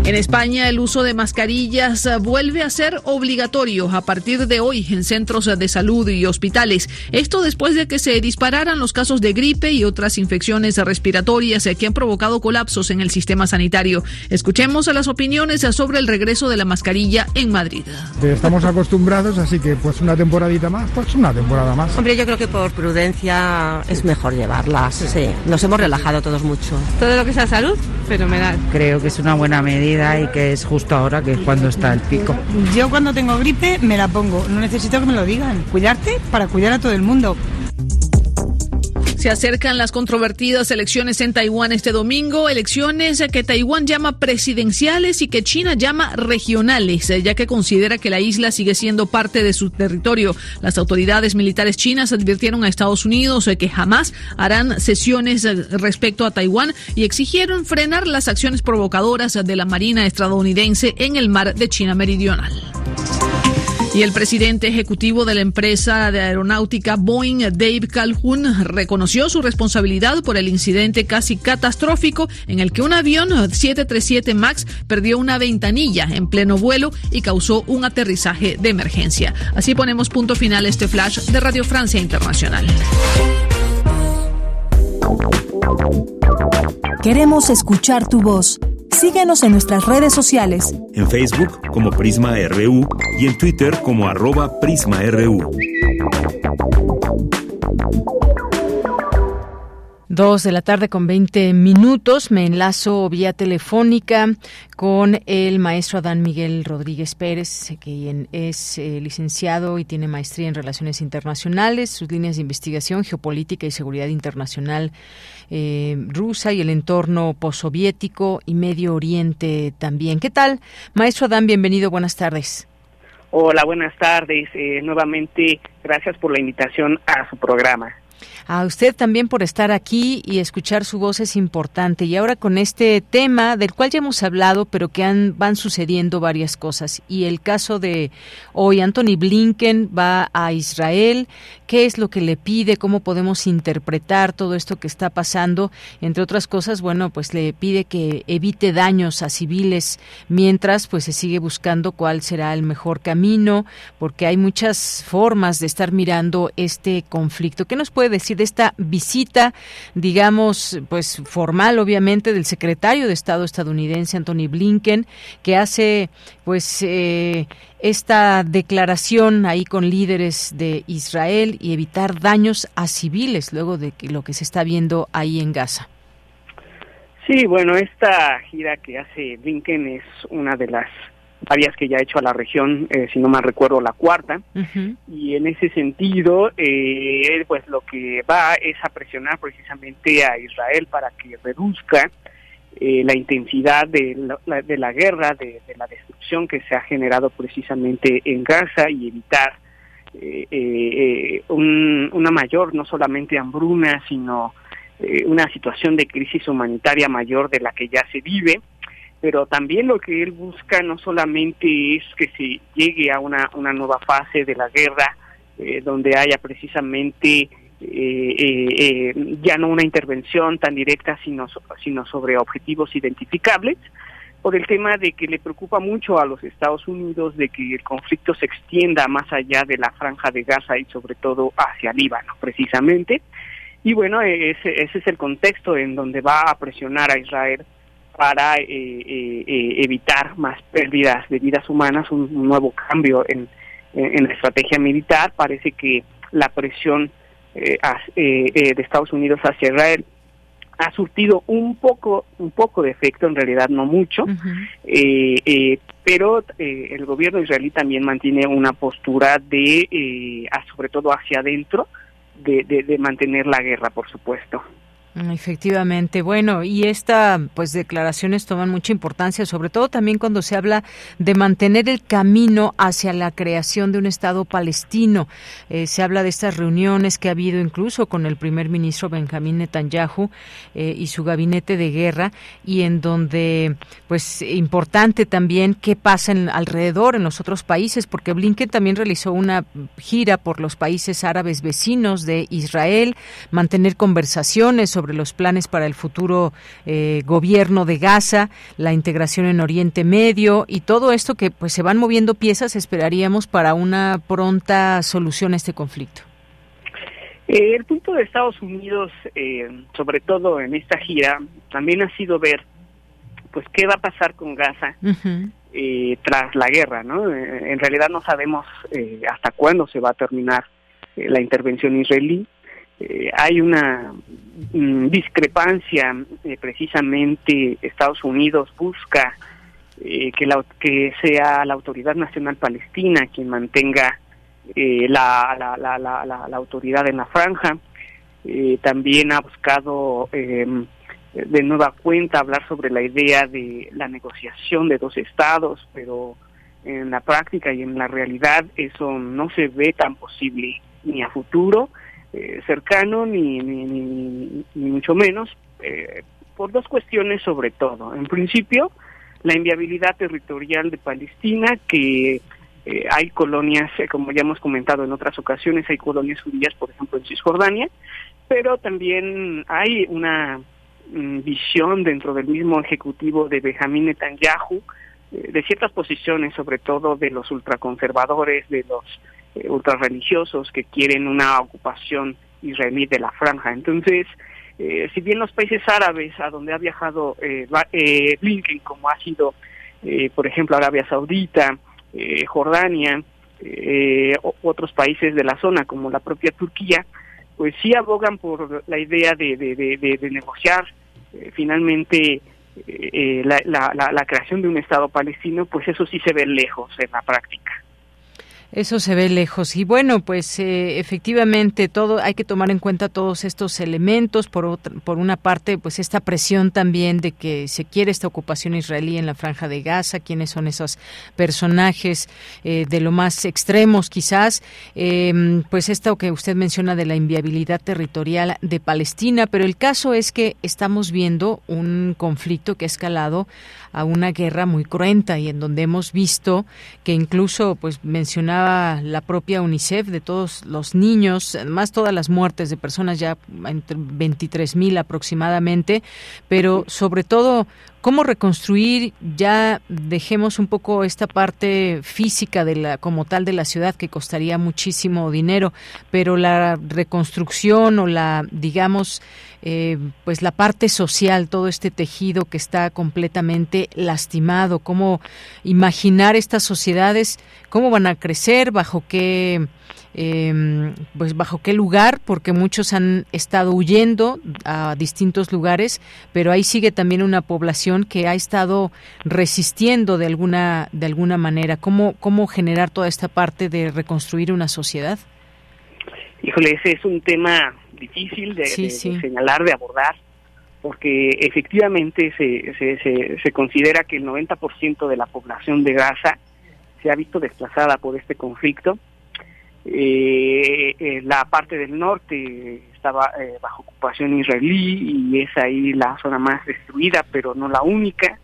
En España, el uso de mascarillas vuelve a ser obligatorio a partir de hoy en centros de salud y hospitales. Esto después de que se dispararan los casos de gripe y otras infecciones respiratorias que han provocado colapsos en el sistema sanitario. Escuchemos a las opiniones sobre el regreso de la mascarilla en Madrid. Estamos acostumbrados, así que pues una temporadita más, pues una temporada más. Hombre, yo creo que por prudencia es mejor llevarlas. Sí, nos hemos relajado todos mucho. Todo lo que sea salud, fenomenal. Creo que es una buena medida y que es justo ahora que es cuando está el pico. Yo cuando tengo gripe me la pongo, no necesito que me lo digan. Cuidarte para cuidar a todo el mundo. Se acercan las controvertidas elecciones en Taiwán este domingo, elecciones que Taiwán llama presidenciales y que China llama regionales, ya que considera que la isla sigue siendo parte de su territorio. Las autoridades militares chinas advirtieron a Estados Unidos que jamás harán sesiones respecto a Taiwán y exigieron frenar las acciones provocadoras de la Marina estadounidense en el mar de China Meridional. Y el presidente ejecutivo de la empresa de aeronáutica Boeing, Dave Calhoun, reconoció su responsabilidad por el incidente casi catastrófico en el que un avión 737 MAX perdió una ventanilla en pleno vuelo y causó un aterrizaje de emergencia. Así ponemos punto final este flash de Radio Francia Internacional. Queremos escuchar tu voz. Síguenos en nuestras redes sociales. En Facebook como Prisma RU y en Twitter como arroba PrismaRU. Dos de la tarde con 20 minutos. Me enlazo vía telefónica con el maestro Adán Miguel Rodríguez Pérez, quien es eh, licenciado y tiene maestría en Relaciones Internacionales, sus líneas de investigación, geopolítica y seguridad internacional eh, rusa y el entorno postsoviético y Medio Oriente también. ¿Qué tal? Maestro Adán, bienvenido, buenas tardes. Hola, buenas tardes. Eh, nuevamente, gracias por la invitación a su programa. A usted también por estar aquí y escuchar su voz es importante. Y ahora con este tema del cual ya hemos hablado, pero que han, van sucediendo varias cosas. Y el caso de hoy, Anthony Blinken va a Israel. ¿Qué es lo que le pide? ¿Cómo podemos interpretar todo esto que está pasando? Entre otras cosas, bueno, pues le pide que evite daños a civiles mientras pues se sigue buscando cuál será el mejor camino, porque hay muchas formas de estar mirando este conflicto. ¿Qué nos puede decir de esta visita, digamos, pues formal, obviamente, del secretario de Estado estadounidense, Anthony Blinken, que hace, pues, eh, esta declaración ahí con líderes de Israel y evitar daños a civiles luego de lo que se está viendo ahí en Gaza? Sí, bueno, esta gira que hace Blinken es una de las varias que ya ha hecho a la región, eh, si no mal recuerdo, la cuarta. Y en ese sentido, eh, pues lo que va es a presionar precisamente a Israel para que reduzca eh, la intensidad de la, de la guerra, de, la destrucción que se ha generado precisamente en Gaza y evitar una mayor, no solamente hambruna, sino una situación de crisis humanitaria mayor de la que ya se vive pero también lo que él busca no solamente es que se llegue a una, una nueva fase de la guerra, eh, donde haya precisamente eh, eh, ya no una intervención tan directa, sino, sino sobre objetivos identificables, por el tema de que le preocupa mucho a los Estados Unidos de que el conflicto se extienda más allá de la franja de Gaza y sobre todo hacia Líbano, precisamente. Y bueno, ese, ese es el contexto en donde va a presionar a Israel para eh, eh, eh, evitar más pérdidas de vidas humanas, un, nuevo cambio en, en, la estrategia militar. Parece que la presión de Estados Unidos hacia Israel ha surtido un poco un poco de efecto, en realidad no mucho, pero el gobierno israelí también mantiene una postura de, sobre todo hacia adentro, de, de mantener la guerra, por supuesto. Efectivamente, bueno, y estas pues declaraciones toman mucha importancia, sobre todo también cuando se habla de mantener el camino hacia la creación de un Estado palestino. Eh, se habla de estas reuniones que ha habido incluso con el primer ministro Benjamín Netanyahu eh, y su gabinete de guerra, y en donde pues importante también qué pasa en, alrededor en los otros países, porque Blinken también realizó una gira por los países árabes vecinos de Israel, mantener conversaciones sobre sobre los planes para el futuro eh, gobierno de Gaza, la integración en Oriente Medio y todo esto que pues se van moviendo piezas, esperaríamos para una pronta solución a este conflicto. Eh, el punto de Estados Unidos, eh, sobre todo en esta gira, también ha sido ver, pues, qué va a pasar con Gaza tras la guerra, ¿no? en realidad no sabemos hasta cuándo se va a terminar la intervención israelí. Eh, hay una mm, discrepancia, eh, precisamente Estados Unidos busca eh, que, la, que sea la Autoridad Nacional Palestina quien mantenga la, la, la, la, la autoridad en la franja. también ha buscado em, de nueva cuenta hablar sobre la idea de la negociación de dos estados, pero en la práctica y en la realidad eso no se ve tan posible ni a futuro eh, cercano ni, ni, mucho menos, eh, por dos cuestiones sobre todo. En principio, la inviabilidad territorial de Palestina, que eh, hay colonias, como ya hemos comentado en otras ocasiones, hay colonias judías, por ejemplo, en Cisjordania, pero también hay una mm, visión dentro del mismo ejecutivo de Benjamín Netanyahu de ciertas posiciones, sobre todo de los ultraconservadores, de los eh, ultrarreligiosos que quieren una ocupación israelí de la franja. Entonces, eh, si bien los países árabes a donde ha viajado eh, eh Blinken, como ha sido, por ejemplo, Arabia Saudita, Jordania, otros países de la zona, como la propia Turquía, pues sí abogan por la idea de, de, negociar finalmente la, la, la creación de un Estado palestino, pues eso sí se ve lejos en la práctica. Eso se ve lejos. Y bueno, pues eh, efectivamente todo hay que tomar en cuenta todos estos elementos. Por, por una parte, pues esta presión también de que se quiere esta ocupación israelí en la franja de Gaza, quiénes son esos personajes eh, de lo más extremos quizás. Em, pues esto que usted menciona de la inviabilidad territorial de Palestina, pero el caso es que estamos viendo un conflicto que ha escalado a una guerra muy cruenta y en donde hemos visto que incluso pues mencionaba la propia UNICEF de todos los niños, además todas las muertes de personas ya entre 23 mil aproximadamente, pero sobre todo cómo reconstruir ya dejemos un poco esta parte física de la como tal de la ciudad que costaría muchísimo dinero pero la reconstrucción o la digamos eh, pues la parte social, todo este tejido que está completamente lastimado, cómo imaginar estas sociedades, cómo van a crecer, bajo qué eh, pues bajo qué lugar, porque muchos han estado huyendo a distintos lugares, pero ahí sigue también una población que ha estado resistiendo de alguna de alguna manera. ¿Cómo cómo generar toda esta parte de reconstruir una sociedad? Híjole, ese es un tema difícil de, señalar, de abordar, porque efectivamente se, se, se, considera que el 90% de la población de Gaza se ha visto desplazada por este conflicto. Eh, eh, la parte del norte estaba eh, bajo ocupación israelí y es ahí la zona más destruida, pero no la única.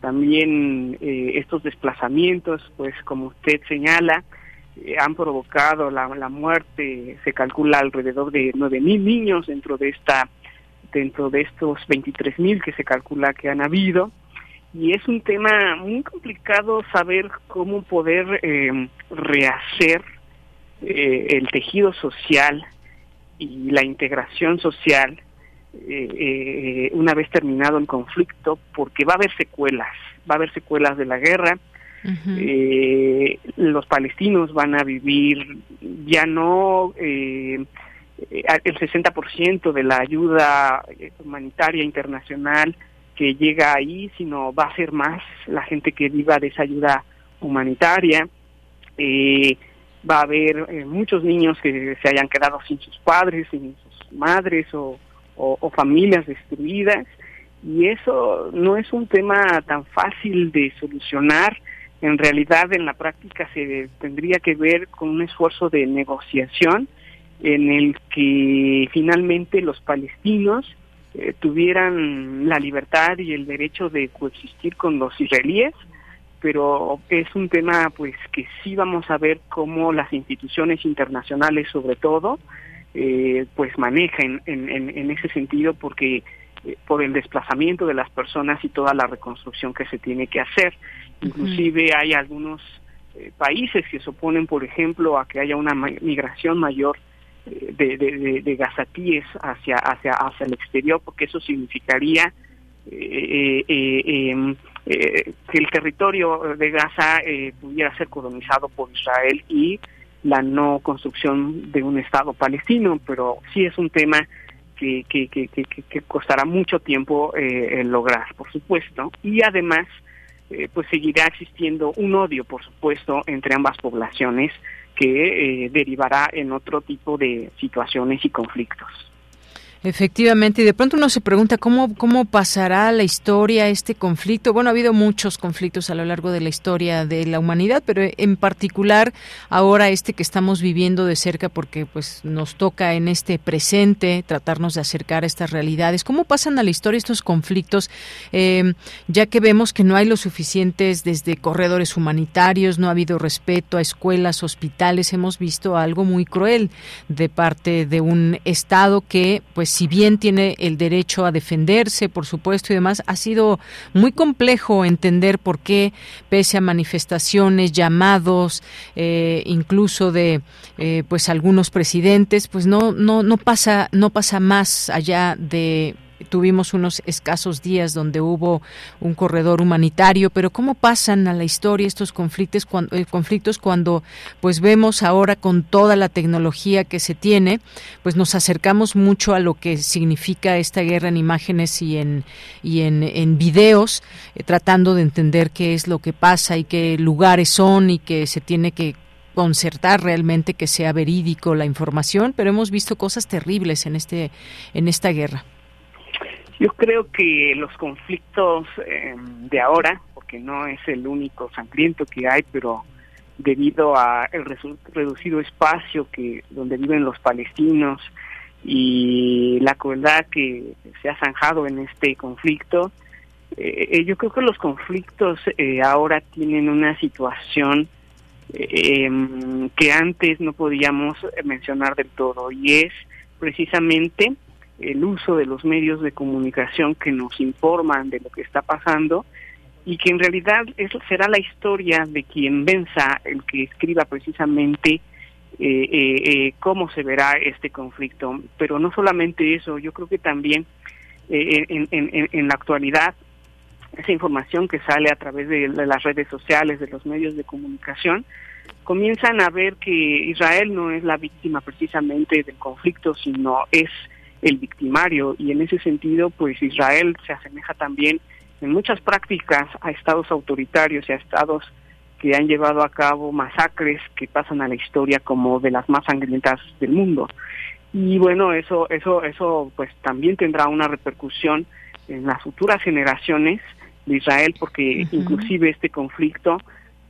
También estos desplazamientos, pues como usted señala, han provocado la, la, muerte, se calcula alrededor de 9.000 niños dentro de esta dentro de estos 23.000 que se calcula que han habido y es un tema muy complicado saber cómo poder eh, rehacer eh, el tejido social y la integración social eh, una vez terminado el conflicto, porque va a haber secuelas, va a haber secuelas de la guerra. los palestinos van a vivir ya no el 60% de la ayuda humanitaria internacional que llega ahí, sino va a ser más la gente que viva de esa ayuda humanitaria. Eh, va a haber eh, muchos niños que se hayan quedado sin sus padres, sin sus madres o, familias destruidas. Y eso no es un tema tan fácil de solucionar. En realidad, en la práctica se tendría que ver con un esfuerzo de negociación en el que finalmente los palestinos eh, tuvieran la libertad y el derecho de coexistir con los israelíes, pero es un tema pues que sí vamos a ver cómo las instituciones internacionales sobre todo eh, pues manejan en, en, ese sentido porque eh, por el desplazamiento de las personas y toda la reconstrucción que se tiene que hacer. Inclusive hay algunos países que se oponen, por ejemplo, a que haya una migración mayor de, de, de, gazatíes hacia, hacia, hacia el exterior, porque eso significaría eh, eh, em, eh, que el territorio de Gaza pudiera ser colonizado por Israel y la no construcción de un Estado palestino, pero sí es un tema que, que, que, que, costará mucho tiempo lograr, por supuesto, y además pues seguirá existiendo un odio, por supuesto, entre ambas poblaciones que eh, derivará en otro tipo de situaciones y conflictos. Efectivamente, y de pronto uno se pregunta cómo, cómo pasará la historia este conflicto. Bueno, ha habido muchos conflictos a lo largo de la historia de la humanidad, pero en particular ahora este que estamos viviendo de cerca porque pues nos toca en este presente tratarnos de acercar a estas realidades. ¿Cómo pasan a la historia estos conflictos? Eh, ya que vemos que no hay lo suficientes desde corredores humanitarios, no ha habido respeto a escuelas, hospitales, hemos visto algo muy cruel de parte de un Estado que pues si bien tiene el derecho a defenderse, por supuesto, y demás, ha sido muy complejo entender por qué, pese a manifestaciones, llamados, eh, incluso de eh, pues algunos presidentes, pues no, no, no pasa, no pasa más allá de tuvimos unos escasos días donde hubo un corredor humanitario, pero cómo pasan a la historia estos conflictos cuando, eh, conflictos cuando pues vemos ahora con toda la tecnología que se tiene, pues nos acercamos mucho a lo que significa esta guerra en imágenes y en y en, en videos, eh, tratando de entender qué es lo que pasa y qué lugares son y que se tiene que concertar realmente que sea verídico la información, pero hemos visto cosas terribles en este en esta guerra. Yo creo que los conflictos eh, de ahora, porque no es el único sangriento que hay, pero debido a el reducido espacio que donde viven los palestinos y la crueldad que se ha zanjado en este conflicto, eh, eh, yo creo que los conflictos ahora tienen una situación em, que antes no podíamos mencionar del todo y es precisamente el uso de los medios de comunicación que nos informan de lo que está pasando y que en realidad eso será la historia de quien venza, el que escriba precisamente eh, eh, eh, cómo se verá este conflicto. Pero no solamente eso, yo creo que también en, en, en, la actualidad esa información que sale a través de, las redes sociales, de los medios de comunicación, comienzan a ver que Israel no es la víctima precisamente del conflicto, sino es el victimario y en ese sentido pues Israel se asemeja también en muchas prácticas a estados autoritarios y a estados que han llevado a cabo masacres que pasan a la historia como de las más sangrientas del mundo. Y bueno, eso eso eso pues también tendrá una repercusión en las futuras generaciones de Israel porque inclusive este conflicto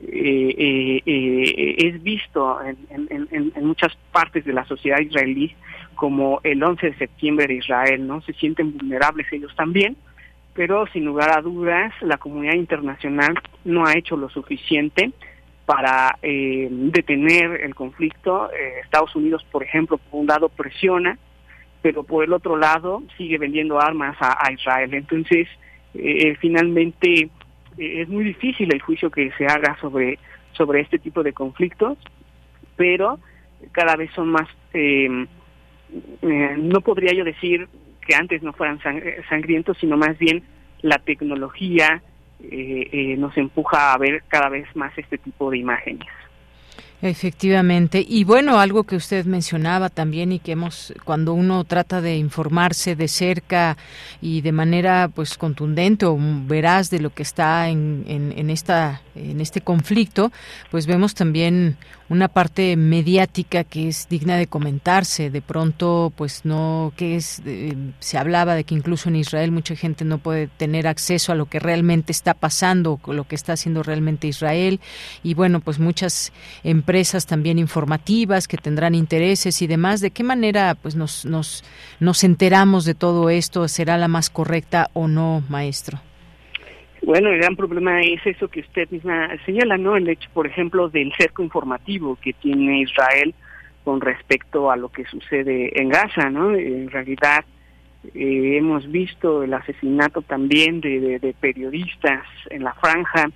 eh, eh, eh, es visto en, muchas partes de la sociedad israelí como el 11 de septiembre de Israel, ¿no? Se sienten vulnerables ellos también, pero sin lugar a dudas la comunidad internacional no ha hecho lo suficiente para detener el conflicto. Estados Unidos, por ejemplo, por un lado presiona, pero por el otro lado sigue vendiendo armas a, Israel. Entonces, finalmente es muy difícil el juicio que se haga sobre, sobre este tipo de conflictos, pero cada vez son más, eh, no podría yo decir que antes no fueran sangrientos, sino más bien la tecnología eh, eh, nos empuja a ver cada vez más este tipo de imágenes. Efectivamente. Y bueno, algo que usted mencionaba también y que hemos, cuando uno trata de informarse de cerca y de manera pues contundente o veraz de lo que está en, en, esta, en este conflicto, pues vemos también una parte mediática que es digna de comentarse. De pronto, pues no, que es, eh, se hablaba de que incluso en Israel mucha gente no puede tener acceso a lo que realmente está pasando, lo que está haciendo realmente Israel. Y bueno, pues muchas empresas también informativas que tendrán intereses y demás. ¿De qué manera, pues nos, nos, nos enteramos de todo esto? ¿Será la más correcta o no, maestro? Bueno, el gran problema es eso que usted misma señala, ¿no? El hecho, por ejemplo, del cerco informativo que tiene Israel con respecto a lo que sucede en Gaza, ¿no? En realidad eh, hemos visto el asesinato también de, periodistas en la franja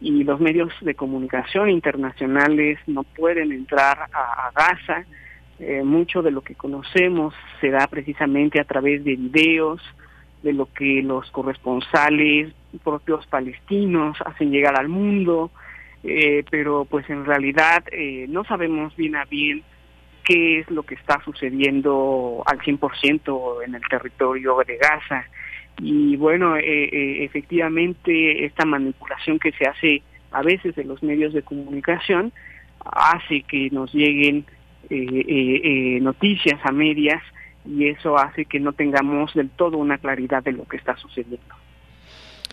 y los medios de comunicación internacionales no pueden entrar a, Gaza. Eh, mucho de lo que conocemos se da precisamente a través de videos, de lo que los corresponsales propios palestinos hacen llegar al mundo, eh, pero pues en realidad eh, no sabemos bien a bien qué es lo que está sucediendo al 100% en el territorio de Gaza. Y bueno, eh, efectivamente esta manipulación que se hace a veces de los medios de comunicación hace que nos lleguen noticias a medias y eso hace que no tengamos del todo una claridad de lo que está sucediendo.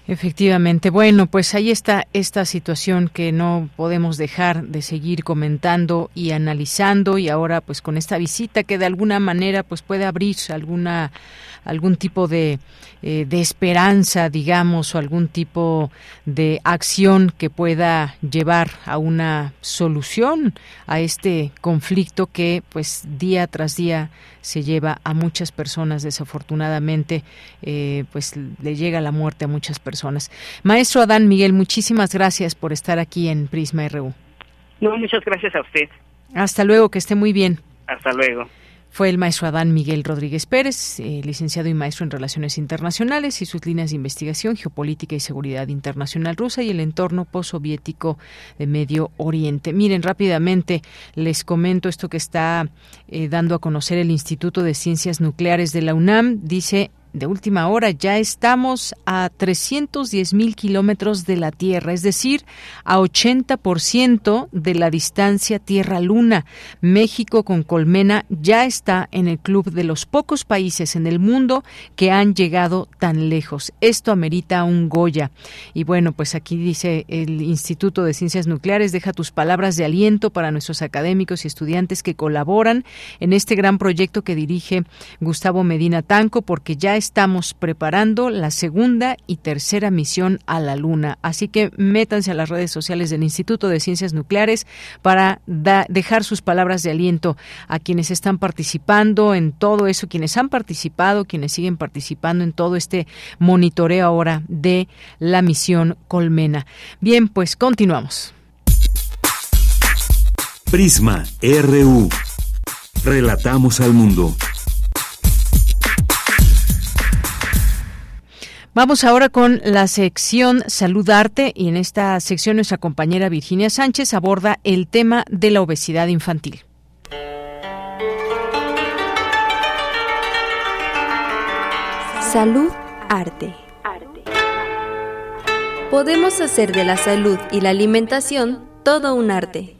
Efectivamente. Bueno, pues ahí está esta situación que no podemos dejar de seguir comentando y analizando y ahora pues con esta visita que de alguna manera pues puede abrir alguna algún tipo de, eh, de esperanza, digamos, o algún tipo de acción que pueda llevar a una solución a este conflicto que, pues, día tras día se lleva a muchas personas, desafortunadamente, eh, pues le llega la muerte a muchas personas. Maestro Adán Miguel, muchísimas gracias por estar aquí en Prisma RU. No, muchas gracias a usted. Hasta luego, que esté muy bien. Hasta luego. Fue el maestro Adán Miguel Rodríguez Pérez, eh, licenciado y maestro en Relaciones Internacionales y sus líneas de investigación, geopolítica y seguridad internacional rusa y el entorno postsoviético de Medio Oriente. Miren, rápidamente les comento esto que está eh, dando a conocer el Instituto de Ciencias Nucleares de la UNAM. Dice de última hora ya estamos a 310 mil kilómetros de la Tierra, es decir, a 80% de la distancia Tierra-Luna. México con Colmena ya está en el club de los pocos países en el mundo que han llegado tan lejos. Esto amerita un Goya. Y bueno, pues aquí dice el Instituto de Ciencias Nucleares, deja tus palabras de aliento para nuestros académicos y estudiantes que colaboran en este gran proyecto que dirige Gustavo Medina Tanco, porque ya estamos preparando la segunda y tercera misión a la Luna. Así que métanse a las redes sociales del Instituto de Ciencias Nucleares para dejar sus palabras de aliento a quienes están participando en todo eso, quienes han participado, quienes siguen participando en todo este monitoreo ahora de la misión Colmena. Bien, pues continuamos. Prisma RU. Relatamos al mundo. Vamos ahora con la sección Saludarte y en esta sección nuestra compañera Virginia Sánchez aborda el tema de la obesidad infantil. Salud Arte. podemos hacer de la salud y la alimentación todo un arte.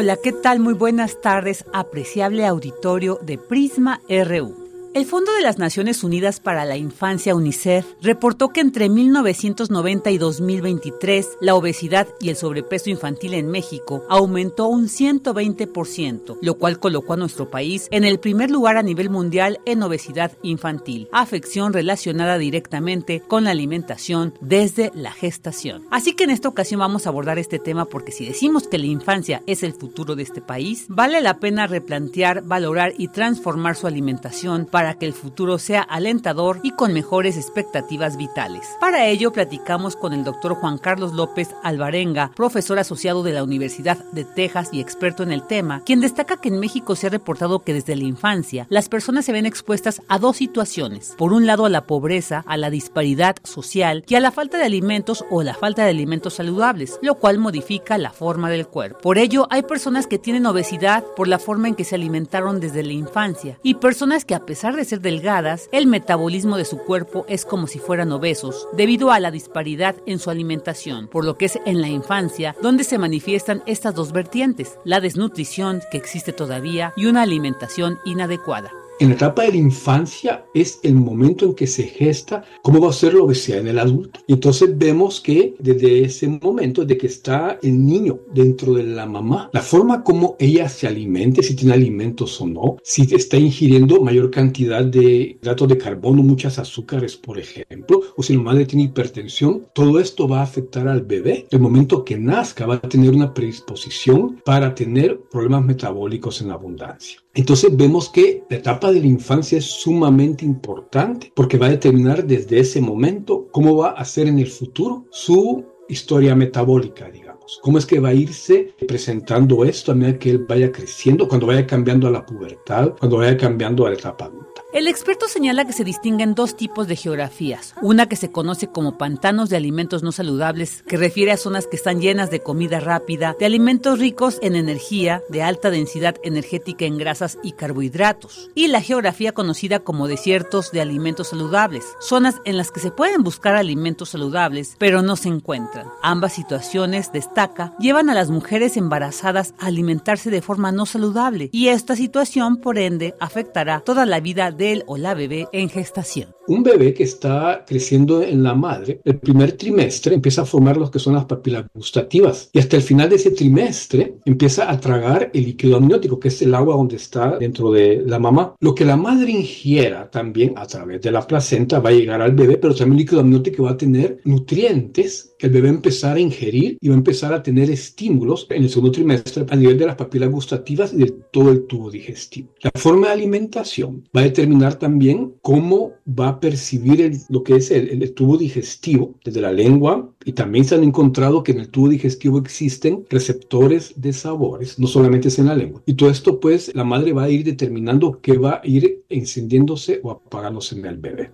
Hola, ¿qué tal? Muy buenas tardes, apreciable auditorio de Prisma RU. El Fondo de las Naciones Unidas para la Infancia, UNICEF, reportó que entre 1990 y 2023 la obesidad y el sobrepeso infantil en México aumentó un 120%, lo cual colocó a nuestro país en el primer lugar a nivel mundial en obesidad infantil, afección relacionada directamente con la alimentación desde la gestación. Así que en esta ocasión vamos a abordar este tema porque si decimos que la infancia es el futuro de este país, vale la pena replantear, valorar y transformar su alimentación para que el futuro sea alentador y con mejores expectativas vitales. Para ello platicamos con el doctor Juan Carlos López Alvarenga, profesor asociado de la Universidad de Texas y experto en el tema, quien destaca que en México se ha reportado que desde la infancia las personas se ven expuestas a dos situaciones. Por un lado a la pobreza, a la disparidad social y a la falta de alimentos o la falta de alimentos saludables, lo cual modifica la forma del cuerpo. Por ello hay personas que tienen obesidad por la forma en que se alimentaron desde la infancia y personas que a pesar de ser delgadas, el metabolismo de su cuerpo es como si fueran obesos, debido a la disparidad en su alimentación, por lo que es en la infancia donde se manifiestan estas dos vertientes, la desnutrición que existe todavía y una alimentación inadecuada. En la etapa de la infancia es el momento en que se gesta cómo va a ser la obesidad en el adulto. Y entonces vemos que desde ese momento, de que está el niño dentro de la mamá, la forma como ella se alimente, si tiene alimentos o no, si está ingiriendo mayor cantidad de hidratos de carbono, muchas azúcares, por ejemplo, o si la madre tiene hipertensión, todo esto va a afectar al bebé. El momento que nazca va a tener una predisposición para tener problemas metabólicos en abundancia. Entonces vemos que la etapa de la infancia es sumamente importante porque va a determinar desde ese momento cómo va a ser en el futuro su historia metabólica, digamos. Cómo es que va a irse presentando esto a medida que él vaya creciendo, cuando vaya cambiando a la pubertad, cuando vaya cambiando a la etapa adulta. El experto señala que se distinguen dos tipos de geografías. Una que se conoce como pantanos de alimentos no saludables, que refiere a zonas que están llenas de comida rápida, de alimentos ricos en energía, de alta densidad energética en grasas y carbohidratos. Y la geografía conocida como desiertos de alimentos saludables, zonas en las que se pueden buscar alimentos saludables, pero no se encuentran. Ambas situaciones, destaca, llevan a las mujeres embarazadas a alimentarse de forma no saludable, y esta situación, por ende, afectará toda la vida del o la bebé en gestación. Un bebé que está creciendo en la madre, el primer trimestre empieza a formar lo que son las papilas gustativas y hasta el final de ese trimestre empieza a tragar el líquido amniótico, que es el agua donde está dentro de la mamá. Lo que la madre ingiera también a través de la placenta va a llegar al bebé, pero también el líquido amniótico va a tener nutrientes que el bebé empezar a ingerir y va a empezar a tener estímulos en el segundo trimestre a nivel de las papilas gustativas y de todo el tubo digestivo. La forma de alimentación va a determinar también cómo va a percibir lo que es el, tubo digestivo desde la lengua y también se han encontrado que en el tubo digestivo existen receptores de sabores, no solamente es en la lengua. Y todo esto pues la madre va a ir determinando qué va a ir encendiéndose o apagándose en el bebé.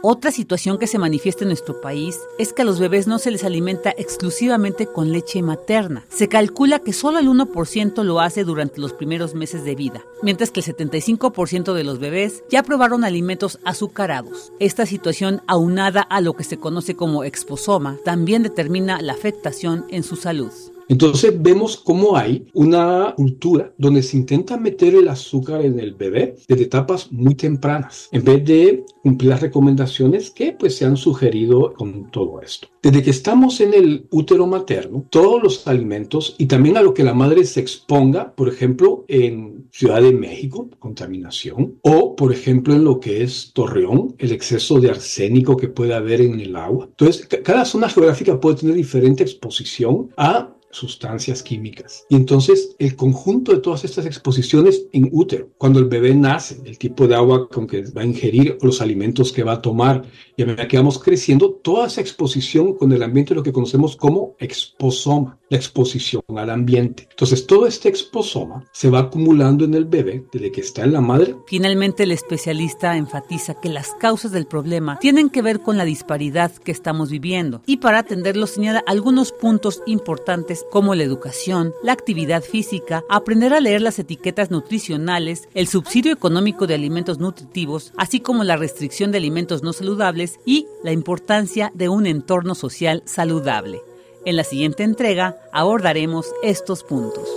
Otra situación que se manifiesta en nuestro país es que a los bebés no se les alimenta exclusivamente con leche materna. Se calcula que solo el 1% lo hace durante los primeros meses de vida, mientras que el 75% de los bebés ya probaron alimentos azucarados. Esta situación, aunada a lo que se conoce como exposoma, también determina la afectación en su salud. Entonces vemos cómo hay una cultura donde se intenta meter el azúcar en el bebé desde etapas muy tempranas, en vez de cumplir las recomendaciones que pues se han sugerido con todo esto. Desde que estamos en el útero materno, todos los alimentos y también a lo que la madre se exponga, por ejemplo, en Ciudad de México, contaminación, o por ejemplo en lo que es Torreón, el exceso de arsénico que puede haber en el agua. Entonces, cada zona geográfica puede tener diferente exposición a sustancias químicas. Y entonces el conjunto de todas estas exposiciones en útero, cuando el bebé nace, el tipo de agua con que va a ingerir, los alimentos que va a tomar, y a medida que vamos creciendo, toda esa exposición con el ambiente lo que conocemos como exposoma. la exposición al ambiente. Entonces todo este exposoma se va acumulando en el bebé desde que está en la madre. Finalmente el especialista enfatiza que las causas del problema tienen que ver con la disparidad que estamos viviendo y para atenderlo señala algunos puntos importantes como la educación, la actividad física, aprender a leer las etiquetas nutricionales, el subsidio económico de alimentos nutritivos, así como la restricción de alimentos no saludables y la importancia de un entorno social saludable. En la siguiente entrega abordaremos estos puntos.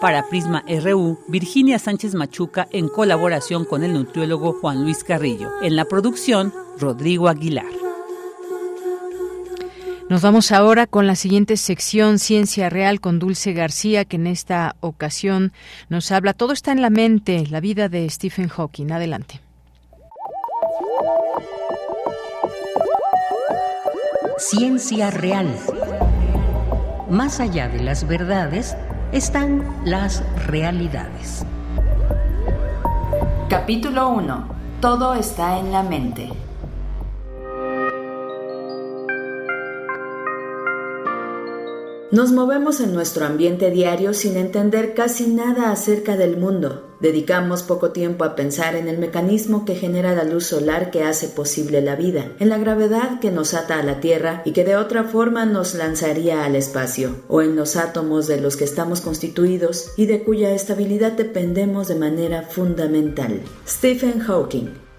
Para Prisma RU, Virginia Sánchez Machuca en colaboración con el nutriólogo Juan Luis Carrillo. En la producción, Rodrigo Aguilar. Nos vamos ahora con la siguiente sección, Ciencia Real, con Dulce García, que en esta ocasión nos habla, todo está en la mente, la vida de Stephen Hawking. Adelante. Ciencia Real. Más allá de las verdades, están las realidades. Capítulo 1. Todo está en la mente. Nos movemos en nuestro ambiente diario sin entender casi nada acerca del mundo. Dedicamos poco tiempo a pensar en el mecanismo que genera la luz solar que hace posible la vida, en la gravedad que nos ata a la Tierra y que de otra forma nos lanzaría al espacio, o en los átomos de los que estamos constituidos y de cuya estabilidad dependemos de manera fundamental. Stephen Hawking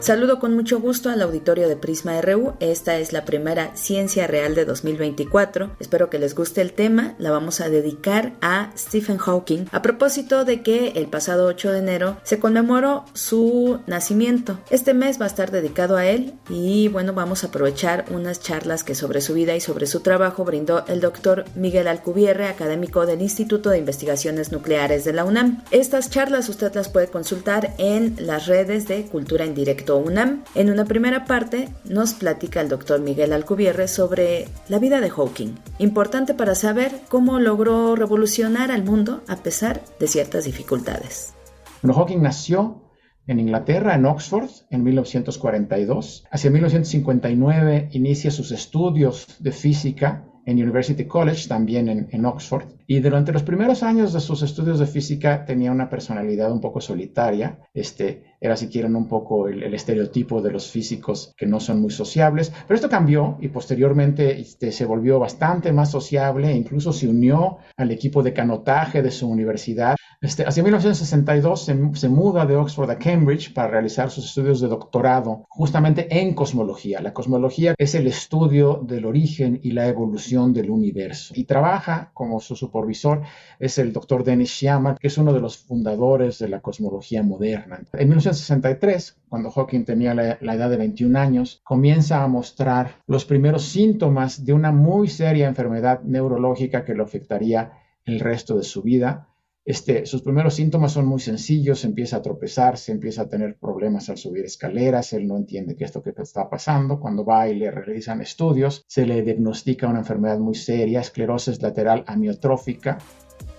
Saludo con mucho gusto al auditorio de Prisma RU. Esta es la primera Ciencia Real de 2024. Espero que les guste el tema. La vamos a dedicar a Stephen Hawking a propósito de que el pasado 8 de enero se conmemoró su nacimiento. Este mes va a estar dedicado a él y bueno, vamos a aprovechar unas charlas que sobre su vida y sobre su trabajo brindó el doctor Miguel Alcubierre, académico del Instituto de Investigaciones Nucleares de la UNAM. Estas charlas usted las puede consultar en las redes de Cultura en Directo UNAM. En una primera parte nos platica el doctor Miguel Alcubierre sobre la vida de Hawking, importante para saber cómo logró revolucionar al mundo a pesar de ciertas dificultades. Bueno, Hawking nació en Inglaterra, en Oxford, en 1942. Hacia 1959 inicia sus estudios de física en University College, también en, Oxford. Y durante los primeros años de sus estudios de física tenía una personalidad un poco solitaria. Este, era, si quieren, un poco el, estereotipo de los físicos que no son muy sociables. Pero esto cambió y posteriormente este, se volvió bastante más sociable e incluso se unió al equipo de canotaje de su universidad. Este, hacia 1962 se, se, muda de Oxford a Cambridge para realizar sus estudios de doctorado justamente en cosmología. La cosmología es el estudio del origen y la evolución del universo. Y trabaja como su supervisor es el doctor Dennis Sciama, que es uno de los fundadores de la cosmología moderna. En 1963, cuando Hawking tenía la, edad de 21 años, comienza a mostrar los primeros síntomas de una muy seria enfermedad neurológica que lo afectaría el resto de su vida este, sus primeros síntomas son muy sencillos, empieza a tropezarse, empieza a tener problemas al subir escaleras, él no entiende qué es lo que está pasando, cuando va y le realizan estudios, se le diagnostica una enfermedad muy seria, esclerosis lateral amiotrófica.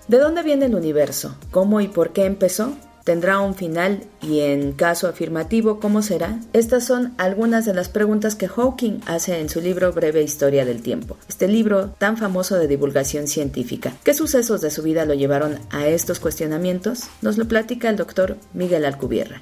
¿De dónde viene el universo? ¿Cómo y por qué empezó? ¿Tendrá un final y en caso afirmativo cómo será? Estas son algunas de las preguntas que Hawking hace en su libro Breve Historia del Tiempo, este libro tan famoso de divulgación científica. ¿Qué sucesos de su vida lo llevaron a estos cuestionamientos? Nos lo platica el doctor Miguel Alcubierra.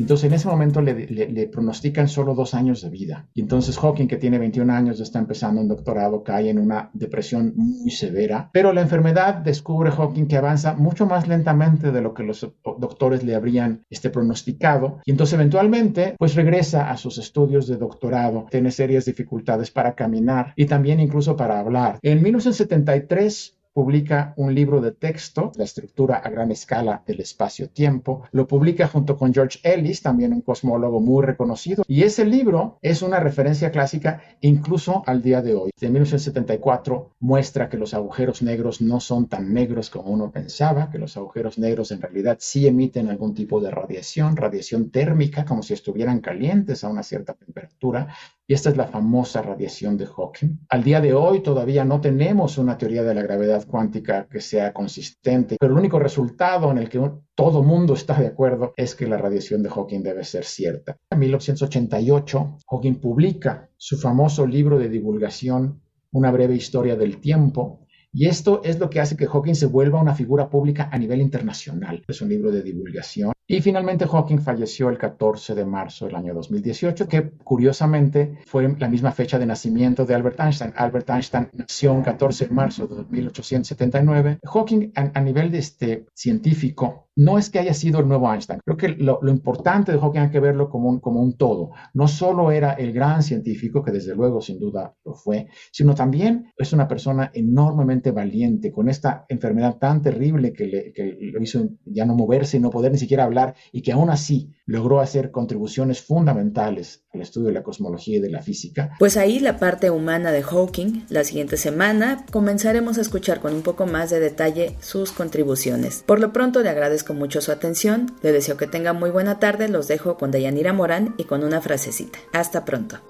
Entonces en ese momento le, pronostican solo dos años de vida. Y entonces Hawking, que tiene 21 años, está empezando un doctorado, cae en una depresión muy severa. Pero la enfermedad descubre Hawking que avanza mucho más lentamente de lo que los doctores le habrían este, pronosticado. Y entonces eventualmente pues regresa a sus estudios de doctorado. Tiene serias dificultades para caminar y también incluso para hablar. En 1973 publica un libro de texto, La estructura a gran escala del espacio-tiempo. Lo publica junto con George Ellis, también un cosmólogo muy reconocido. Y ese libro es una referencia clásica incluso al día de hoy. De 1974 muestra que los agujeros negros no son tan negros como uno pensaba, que los agujeros negros en realidad sí emiten algún tipo de radiación, radiación térmica, como si estuvieran calientes a una cierta temperatura y esta es la famosa radiación de Hawking. Al día de hoy todavía no tenemos una teoría de la gravedad cuántica que sea consistente, pero el único resultado en el que todo mundo está de acuerdo es que la radiación de Hawking debe ser cierta. En 1988, Hawking publica su famoso libro de divulgación, Una breve historia del tiempo, y esto es lo que hace que Hawking se vuelva una figura pública a nivel internacional. Es un libro de divulgación. Y finalmente Hawking falleció el 14 de marzo del año 2018, que curiosamente fue la misma fecha de nacimiento de Albert Einstein. Albert Einstein nació el 14 de marzo de 1879. Hawking a, nivel de este, científico no es que haya sido el nuevo Einstein. Creo que lo, importante de Hawking hay que verlo como un, como un todo. No solo era el gran científico, que desde luego sin duda lo fue, sino también es una persona enormemente valiente, con esta enfermedad tan terrible que le, que lo hizo ya no moverse y no poder ni siquiera hablar, y que aún así logró hacer contribuciones fundamentales al estudio de la cosmología y de la física. Pues ahí la parte humana de Hawking. La siguiente semana comenzaremos a escuchar con un poco más de detalle sus contribuciones. Por lo pronto le agradezco mucho su atención, le deseo que tenga muy buena tarde, los dejo con Dayanira Morán y con una frasecita. Hasta pronto.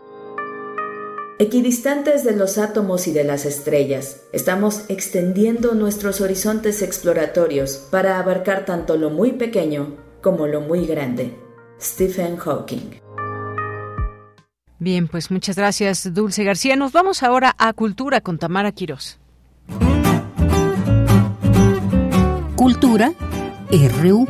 Equidistantes de los átomos y de las estrellas, estamos extendiendo nuestros horizontes exploratorios para abarcar tanto lo muy pequeño como lo muy grande. Stephen Hawking. Bien, pues muchas gracias, Dulce García. Nos vamos ahora a Cultura con Tamara Quirós. Cultura RU.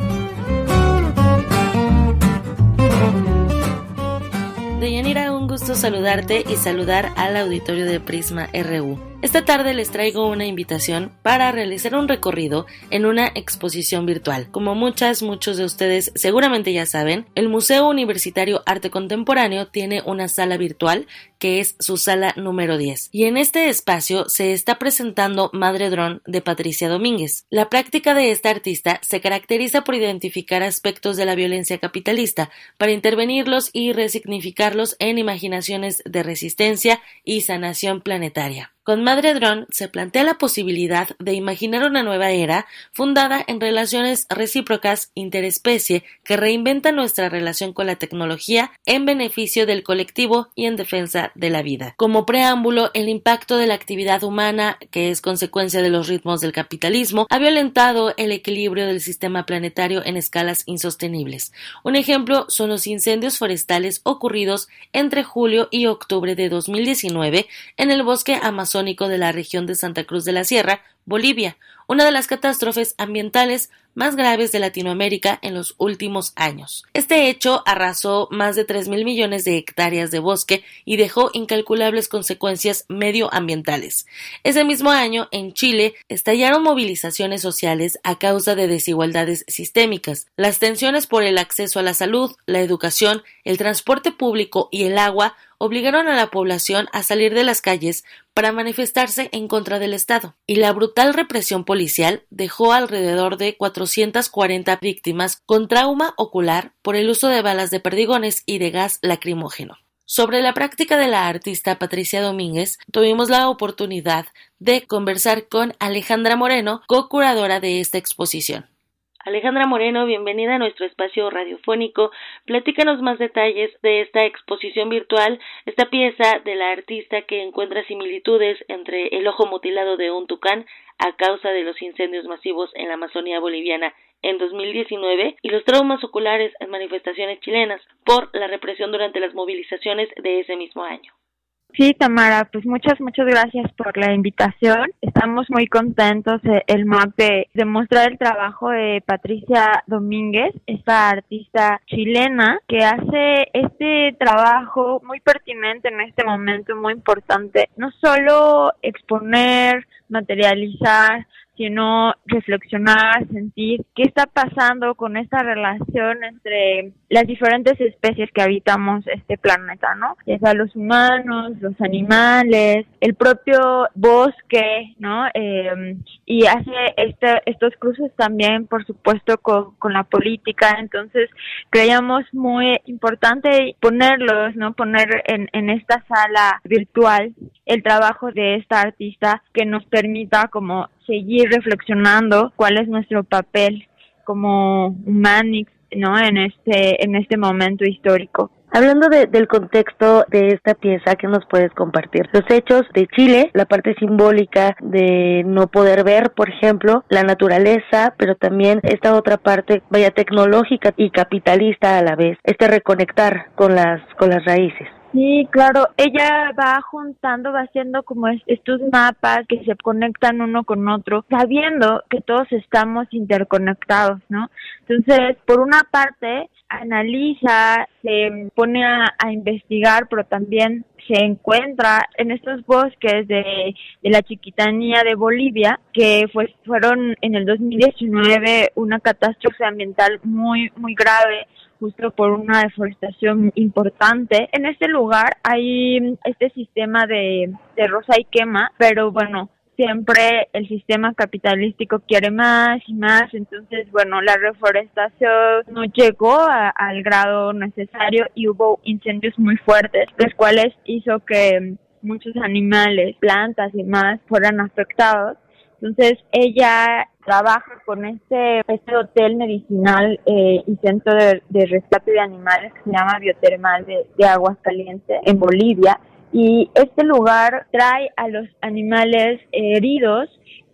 Gusto saludarte y saludar al auditorio de Prisma RU. Esta tarde les traigo una invitación para realizar un recorrido en una exposición virtual. Como muchas, muchos de ustedes seguramente ya saben, el Museo Universitario Arte Contemporáneo tiene una sala virtual que es su sala número 10. Y en este espacio se está presentando Madre Dron de Patricia Domínguez. La práctica de esta artista se caracteriza por identificar aspectos de la violencia capitalista para intervenirlos y resignificarlos en imaginaciones de resistencia y sanación planetaria. Con Madre Drone se plantea la posibilidad de imaginar una nueva era fundada en relaciones recíprocas interespecie que reinventa nuestra relación con la tecnología en beneficio del colectivo y en defensa de la vida. Como preámbulo, el impacto de la actividad humana, que es consecuencia de los ritmos del capitalismo, ha violentado el equilibrio del sistema planetario en escalas insostenibles. Un ejemplo son los incendios forestales ocurridos entre julio y octubre de 2019 en el bosque amazónico de la región de Santa Cruz de la Sierra, Bolivia, una de las catástrofes ambientales más graves de Latinoamérica en los últimos años. Este hecho arrasó más de 3 mil millones de hectáreas de bosque y dejó incalculables consecuencias medioambientales. Ese mismo año, en Chile, estallaron movilizaciones sociales a causa de desigualdades sistémicas. Las tensiones por el acceso a la salud, la educación, el transporte público y el agua obligaron a la población a salir de las calles para manifestarse en contra del Estado, y la brutal represión policial dejó alrededor de 440 víctimas con trauma ocular por el uso de balas de perdigones y de gas lacrimógeno. Sobre la práctica de la artista Patricia Domínguez, tuvimos la oportunidad de conversar con Alejandra Moreno, co-curadora de esta exposición. Alejandra Moreno, bienvenida a nuestro espacio radiofónico. Platícanos más detalles de esta exposición virtual, esta pieza de la artista que encuentra similitudes entre el ojo mutilado de un tucán a causa de los incendios masivos en la Amazonía boliviana en 2019 y los traumas oculares en manifestaciones chilenas por la represión durante las movilizaciones de ese mismo año. Sí, Tamara, pues muchas, muchas gracias por la invitación. Estamos muy contentos eh, el MAP de, de mostrar el trabajo de Patricia Domínguez, esta artista chilena que hace este trabajo muy pertinente en este momento, muy importante. No solo exponer, materializar, sino reflexionar, sentir qué está pasando con esta relación entre las diferentes especies que habitamos este planeta, ¿no? Ya sea los humanos, los animales, el propio bosque, ¿no? Eh, y hace este, estos cruces también, por supuesto, con, con la política. Entonces, creíamos muy importante ponerlos, ¿no? Poner en, en esta sala virtual el trabajo de esta artista que nos permita como seguir reflexionando cuál es nuestro papel como humanix, ¿no? En este, en este momento histórico. Hablando del contexto de esta pieza, ¿qué nos puedes compartir? Los hechos de Chile, la parte simbólica de no poder ver, por ejemplo, la naturaleza, pero también esta otra parte, vaya, tecnológica y capitalista a la vez, este reconectar con las, con las raíces. Sí, claro, ella va juntando, va haciendo como estos mapas que se conectan uno con otro, sabiendo que todos estamos interconectados, ¿no? Entonces, por una parte, analiza, se pone a, investigar, pero también se encuentra en estos bosques de, de, la chiquitanía de Bolivia, que fue, fueron en el 2019 una catástrofe ambiental muy, muy grave justo por una deforestación importante. En este lugar hay este sistema de, de rosa y quema, pero bueno, siempre el sistema capitalístico quiere más y más, entonces, bueno, la reforestación no llegó al grado necesario y hubo incendios muy fuertes, los cuales hizo que muchos animales, plantas y más fueran afectados. Entonces, ella trabaja con este, este hotel medicinal eh, y centro de, rescate de animales que se llama Biotermal de, de Aguas Calientes en Bolivia y este lugar trae a los animales heridos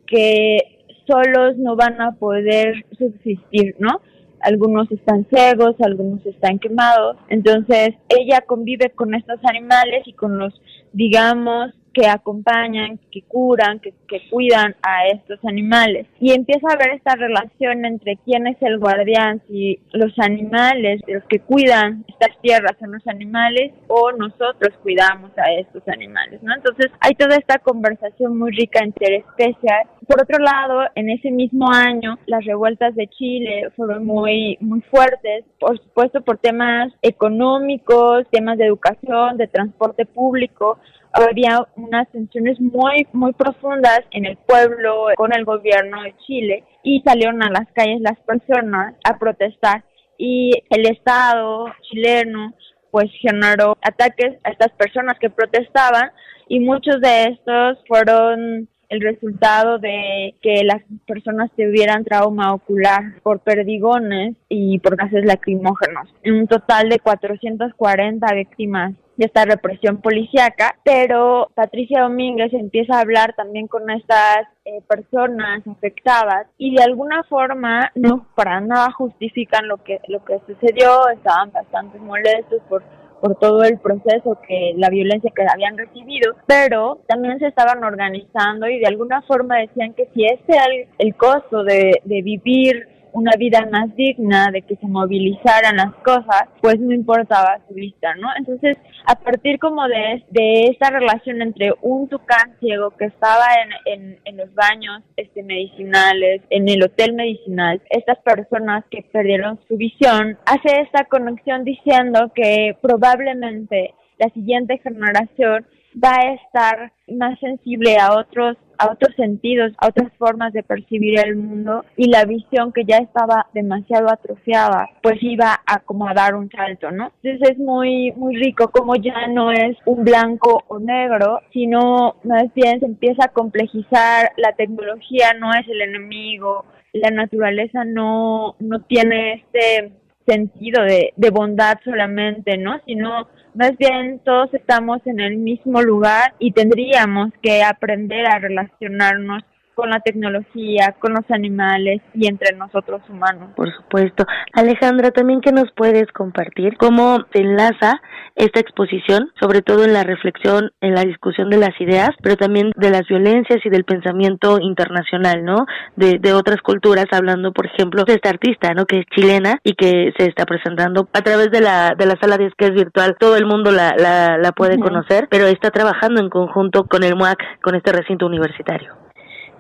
que solos no van a poder subsistir, ¿no? Algunos están ciegos, algunos están quemados. Entonces ella convive con estos animales y con los, digamos, que acompañan, que curan, que, cuidan a estos animales. Y empieza a ver esta relación entre quién es el guardián, si los animales, los que cuidan estas tierras son los animales o nosotros cuidamos a estos animales, ¿no? Entonces hay toda esta conversación muy rica entre especies. Por otro lado, en ese mismo año, las revueltas de Chile fueron muy, muy fuertes, por supuesto por temas económicos, temas de educación, de transporte público, había unas tensiones muy, muy profundas en el pueblo con el gobierno de Chile y salieron a las calles las personas a protestar y el Estado chileno pues generó ataques a estas personas que protestaban y muchos de estos fueron el resultado de que las personas tuvieran trauma ocular por perdigones y por gases lacrimógenos. Un total de 440 víctimas de esta represión policíaca, pero Patricia Domínguez empieza a hablar también con estas eh, personas afectadas y de alguna forma no para nada justifican lo que lo que sucedió, estaban bastante molestos por por todo el proceso que la violencia que habían recibido, pero también se estaban organizando y de alguna forma decían que si ese era el, costo de, de vivir una vida más digna, de que se movilizaran las cosas, pues no importaba su vista, ¿no? Entonces, a partir como de, de esta relación entre un tucán ciego que estaba en, en, en los baños este, medicinales, en el hotel medicinal, estas personas que perdieron su visión, hace esta conexión diciendo que probablemente la siguiente generación va a estar más sensible a otros a otros sentidos, a otras formas de percibir el mundo y la visión que ya estaba demasiado atrofiada, pues iba a como a dar un salto, ¿no? Entonces es muy muy rico como ya no es un blanco o negro, sino más bien se empieza a complejizar, la tecnología no es el enemigo, la naturaleza no no tiene este sentido de, de bondad solamente, ¿no? Sino más bien todos estamos en el mismo lugar y tendríamos que aprender a relacionarnos con la tecnología, con los animales y entre nosotros humanos. Por supuesto. Alejandra, también que nos puedes compartir cómo se enlaza esta exposición, sobre todo en la reflexión, en la discusión de las ideas, pero también de las violencias y del pensamiento internacional, ¿no? De, de otras culturas, hablando, por ejemplo, de esta artista, ¿no? Que es chilena y que se está presentando a través de la, de la sala de es virtual. Todo el mundo la, la, la puede conocer, pero está trabajando en conjunto con el MUAC, con este recinto universitario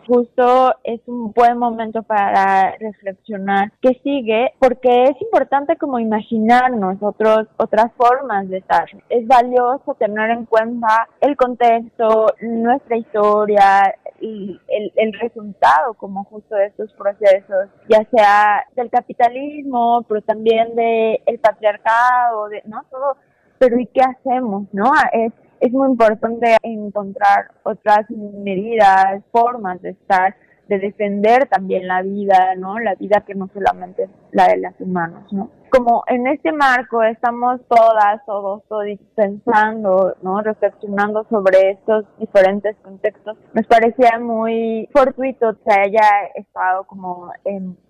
justo es un buen momento para reflexionar qué sigue, porque es importante como imaginarnos otros, otras formas de estar. Es valioso tener en cuenta el contexto, nuestra historia, y el, el resultado como justo de estos procesos, ya sea del capitalismo, pero también del el patriarcado, de, ¿no? Todo, pero ¿y qué hacemos? ¿No? Es es muy importante encontrar otras medidas, formas de estar, de defender también la vida, ¿no? La vida que no solamente es la de los humanos, ¿no? como en este marco estamos todas, todos, todos pensando, ¿no? Reflexionando sobre estos diferentes contextos, nos parecía muy fortuito que haya estado como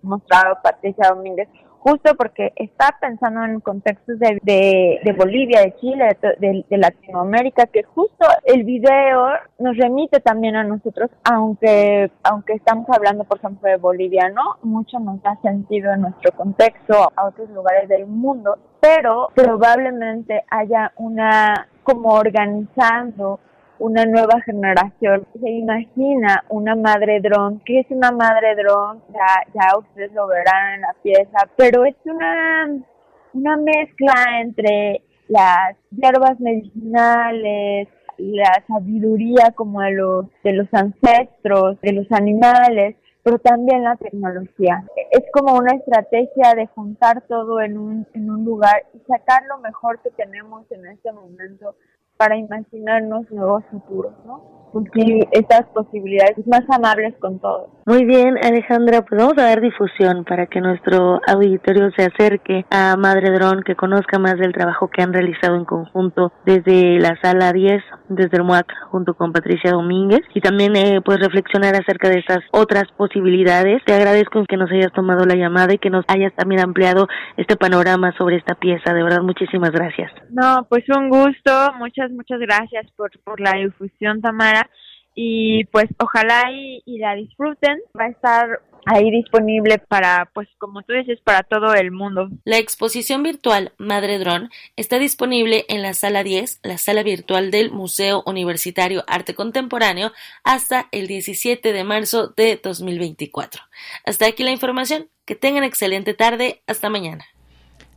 mostrado Patricia Domínguez justo porque está pensando en contextos de, de, Bolivia, de Chile, de, de, Latinoamérica, que justo el video nos remite también a nosotros, aunque, aunque estamos hablando, por ejemplo, de Bolivia, ¿no? Mucho nos da sentido en nuestro contexto a otros lugares del mundo, pero probablemente haya una como organizando una nueva generación se imagina una madre dron. ¿Qué es una madre dron? Ya, ya ustedes lo verán en la pieza, pero es una, una mezcla entre las hierbas medicinales, la sabiduría como de los, de los ancestros, de los animales, pero también la tecnología. Es como una estrategia de juntar todo en un, en un lugar y sacar lo mejor que tenemos en este momento para imaginarnos nuevos futuros, ¿no? Cumplir estas posibilidades más amables con todos. Muy bien, Alejandra, pues vamos a dar difusión para que nuestro auditorio se acerque a Madre Dron, que conozca más del trabajo que han realizado en conjunto desde la sala 10, desde el MUAC, junto con Patricia Domínguez, y también eh, pues reflexionar acerca de estas otras posibilidades. Te agradezco que nos hayas tomado la llamada y que nos hayas también ampliado este panorama sobre esta pieza. De verdad, muchísimas gracias. No, pues un gusto. Muchas, muchas gracias por, por la difusión, Tamara y pues ojalá y, la disfruten. Va a estar ahí disponible para, pues como tú dices, para todo el mundo. La exposición virtual Madre Dron está disponible en la sala 10, la sala virtual del Museo Universitario Arte Contemporáneo, hasta el 17 de marzo de 2024. Hasta aquí la información. Que tengan excelente tarde. Hasta mañana.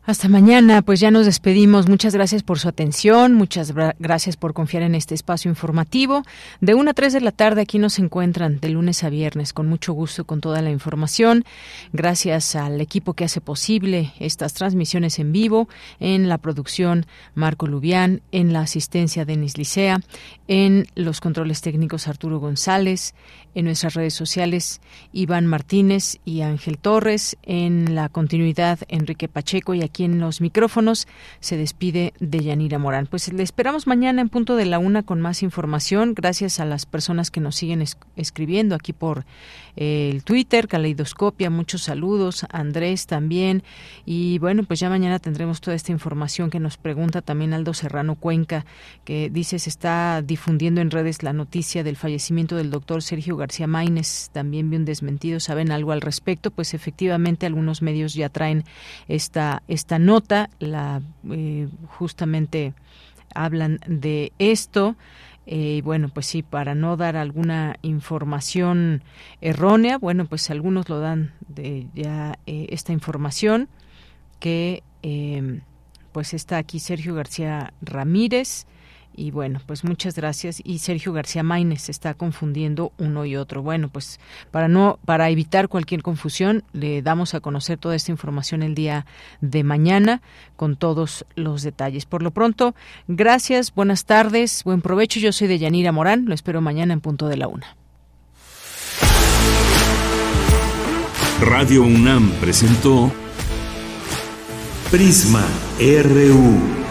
Hasta mañana, pues ya nos despedimos. Muchas gracias por su atención, muchas gracias por confiar en este espacio informativo. De 1 a 3 de la tarde aquí nos encuentran de lunes a viernes con mucho gusto con toda la información. Gracias al equipo que hace posible estas transmisiones en vivo, en la producción Marco Lubián, en la asistencia Denis Licea, en los controles técnicos Arturo González, en nuestras redes sociales Iván Martínez y Ángel Torres, en la continuidad Enrique Pacheco y aquí en los micrófonos se despide de Yanira Morán. Pues le esperamos mañana en punto de la una con más información. Gracias a las personas que nos siguen escribiendo aquí por el Twitter, Caleidoscopia, muchos saludos, Andrés también. Y bueno, pues ya mañana tendremos toda esta información que nos pregunta también Aldo Serrano Cuenca, que dice se está difundiendo en redes la noticia del fallecimiento del doctor Sergio García Maínez. También vi un desmentido. ¿Saben algo al respecto? Pues efectivamente algunos medios ya traen esta, esta nota, la eh, justamente hablan de esto. Eh, y bueno, pues sí, para no dar alguna información errónea, bueno, pues algunos lo dan de ya eh, esta información que pues está aquí Sergio García Ramírez, y bueno, pues muchas gracias. Y Sergio García Maínez está confundiendo uno y otro. Bueno, pues para no, para evitar cualquier confusión, le damos a conocer toda esta información el día de mañana con todos los detalles. Por lo pronto, gracias, buenas tardes, buen provecho. Yo soy de Yanira Morán, lo espero mañana en punto de la una. Radio UNAM presentó Prisma RU.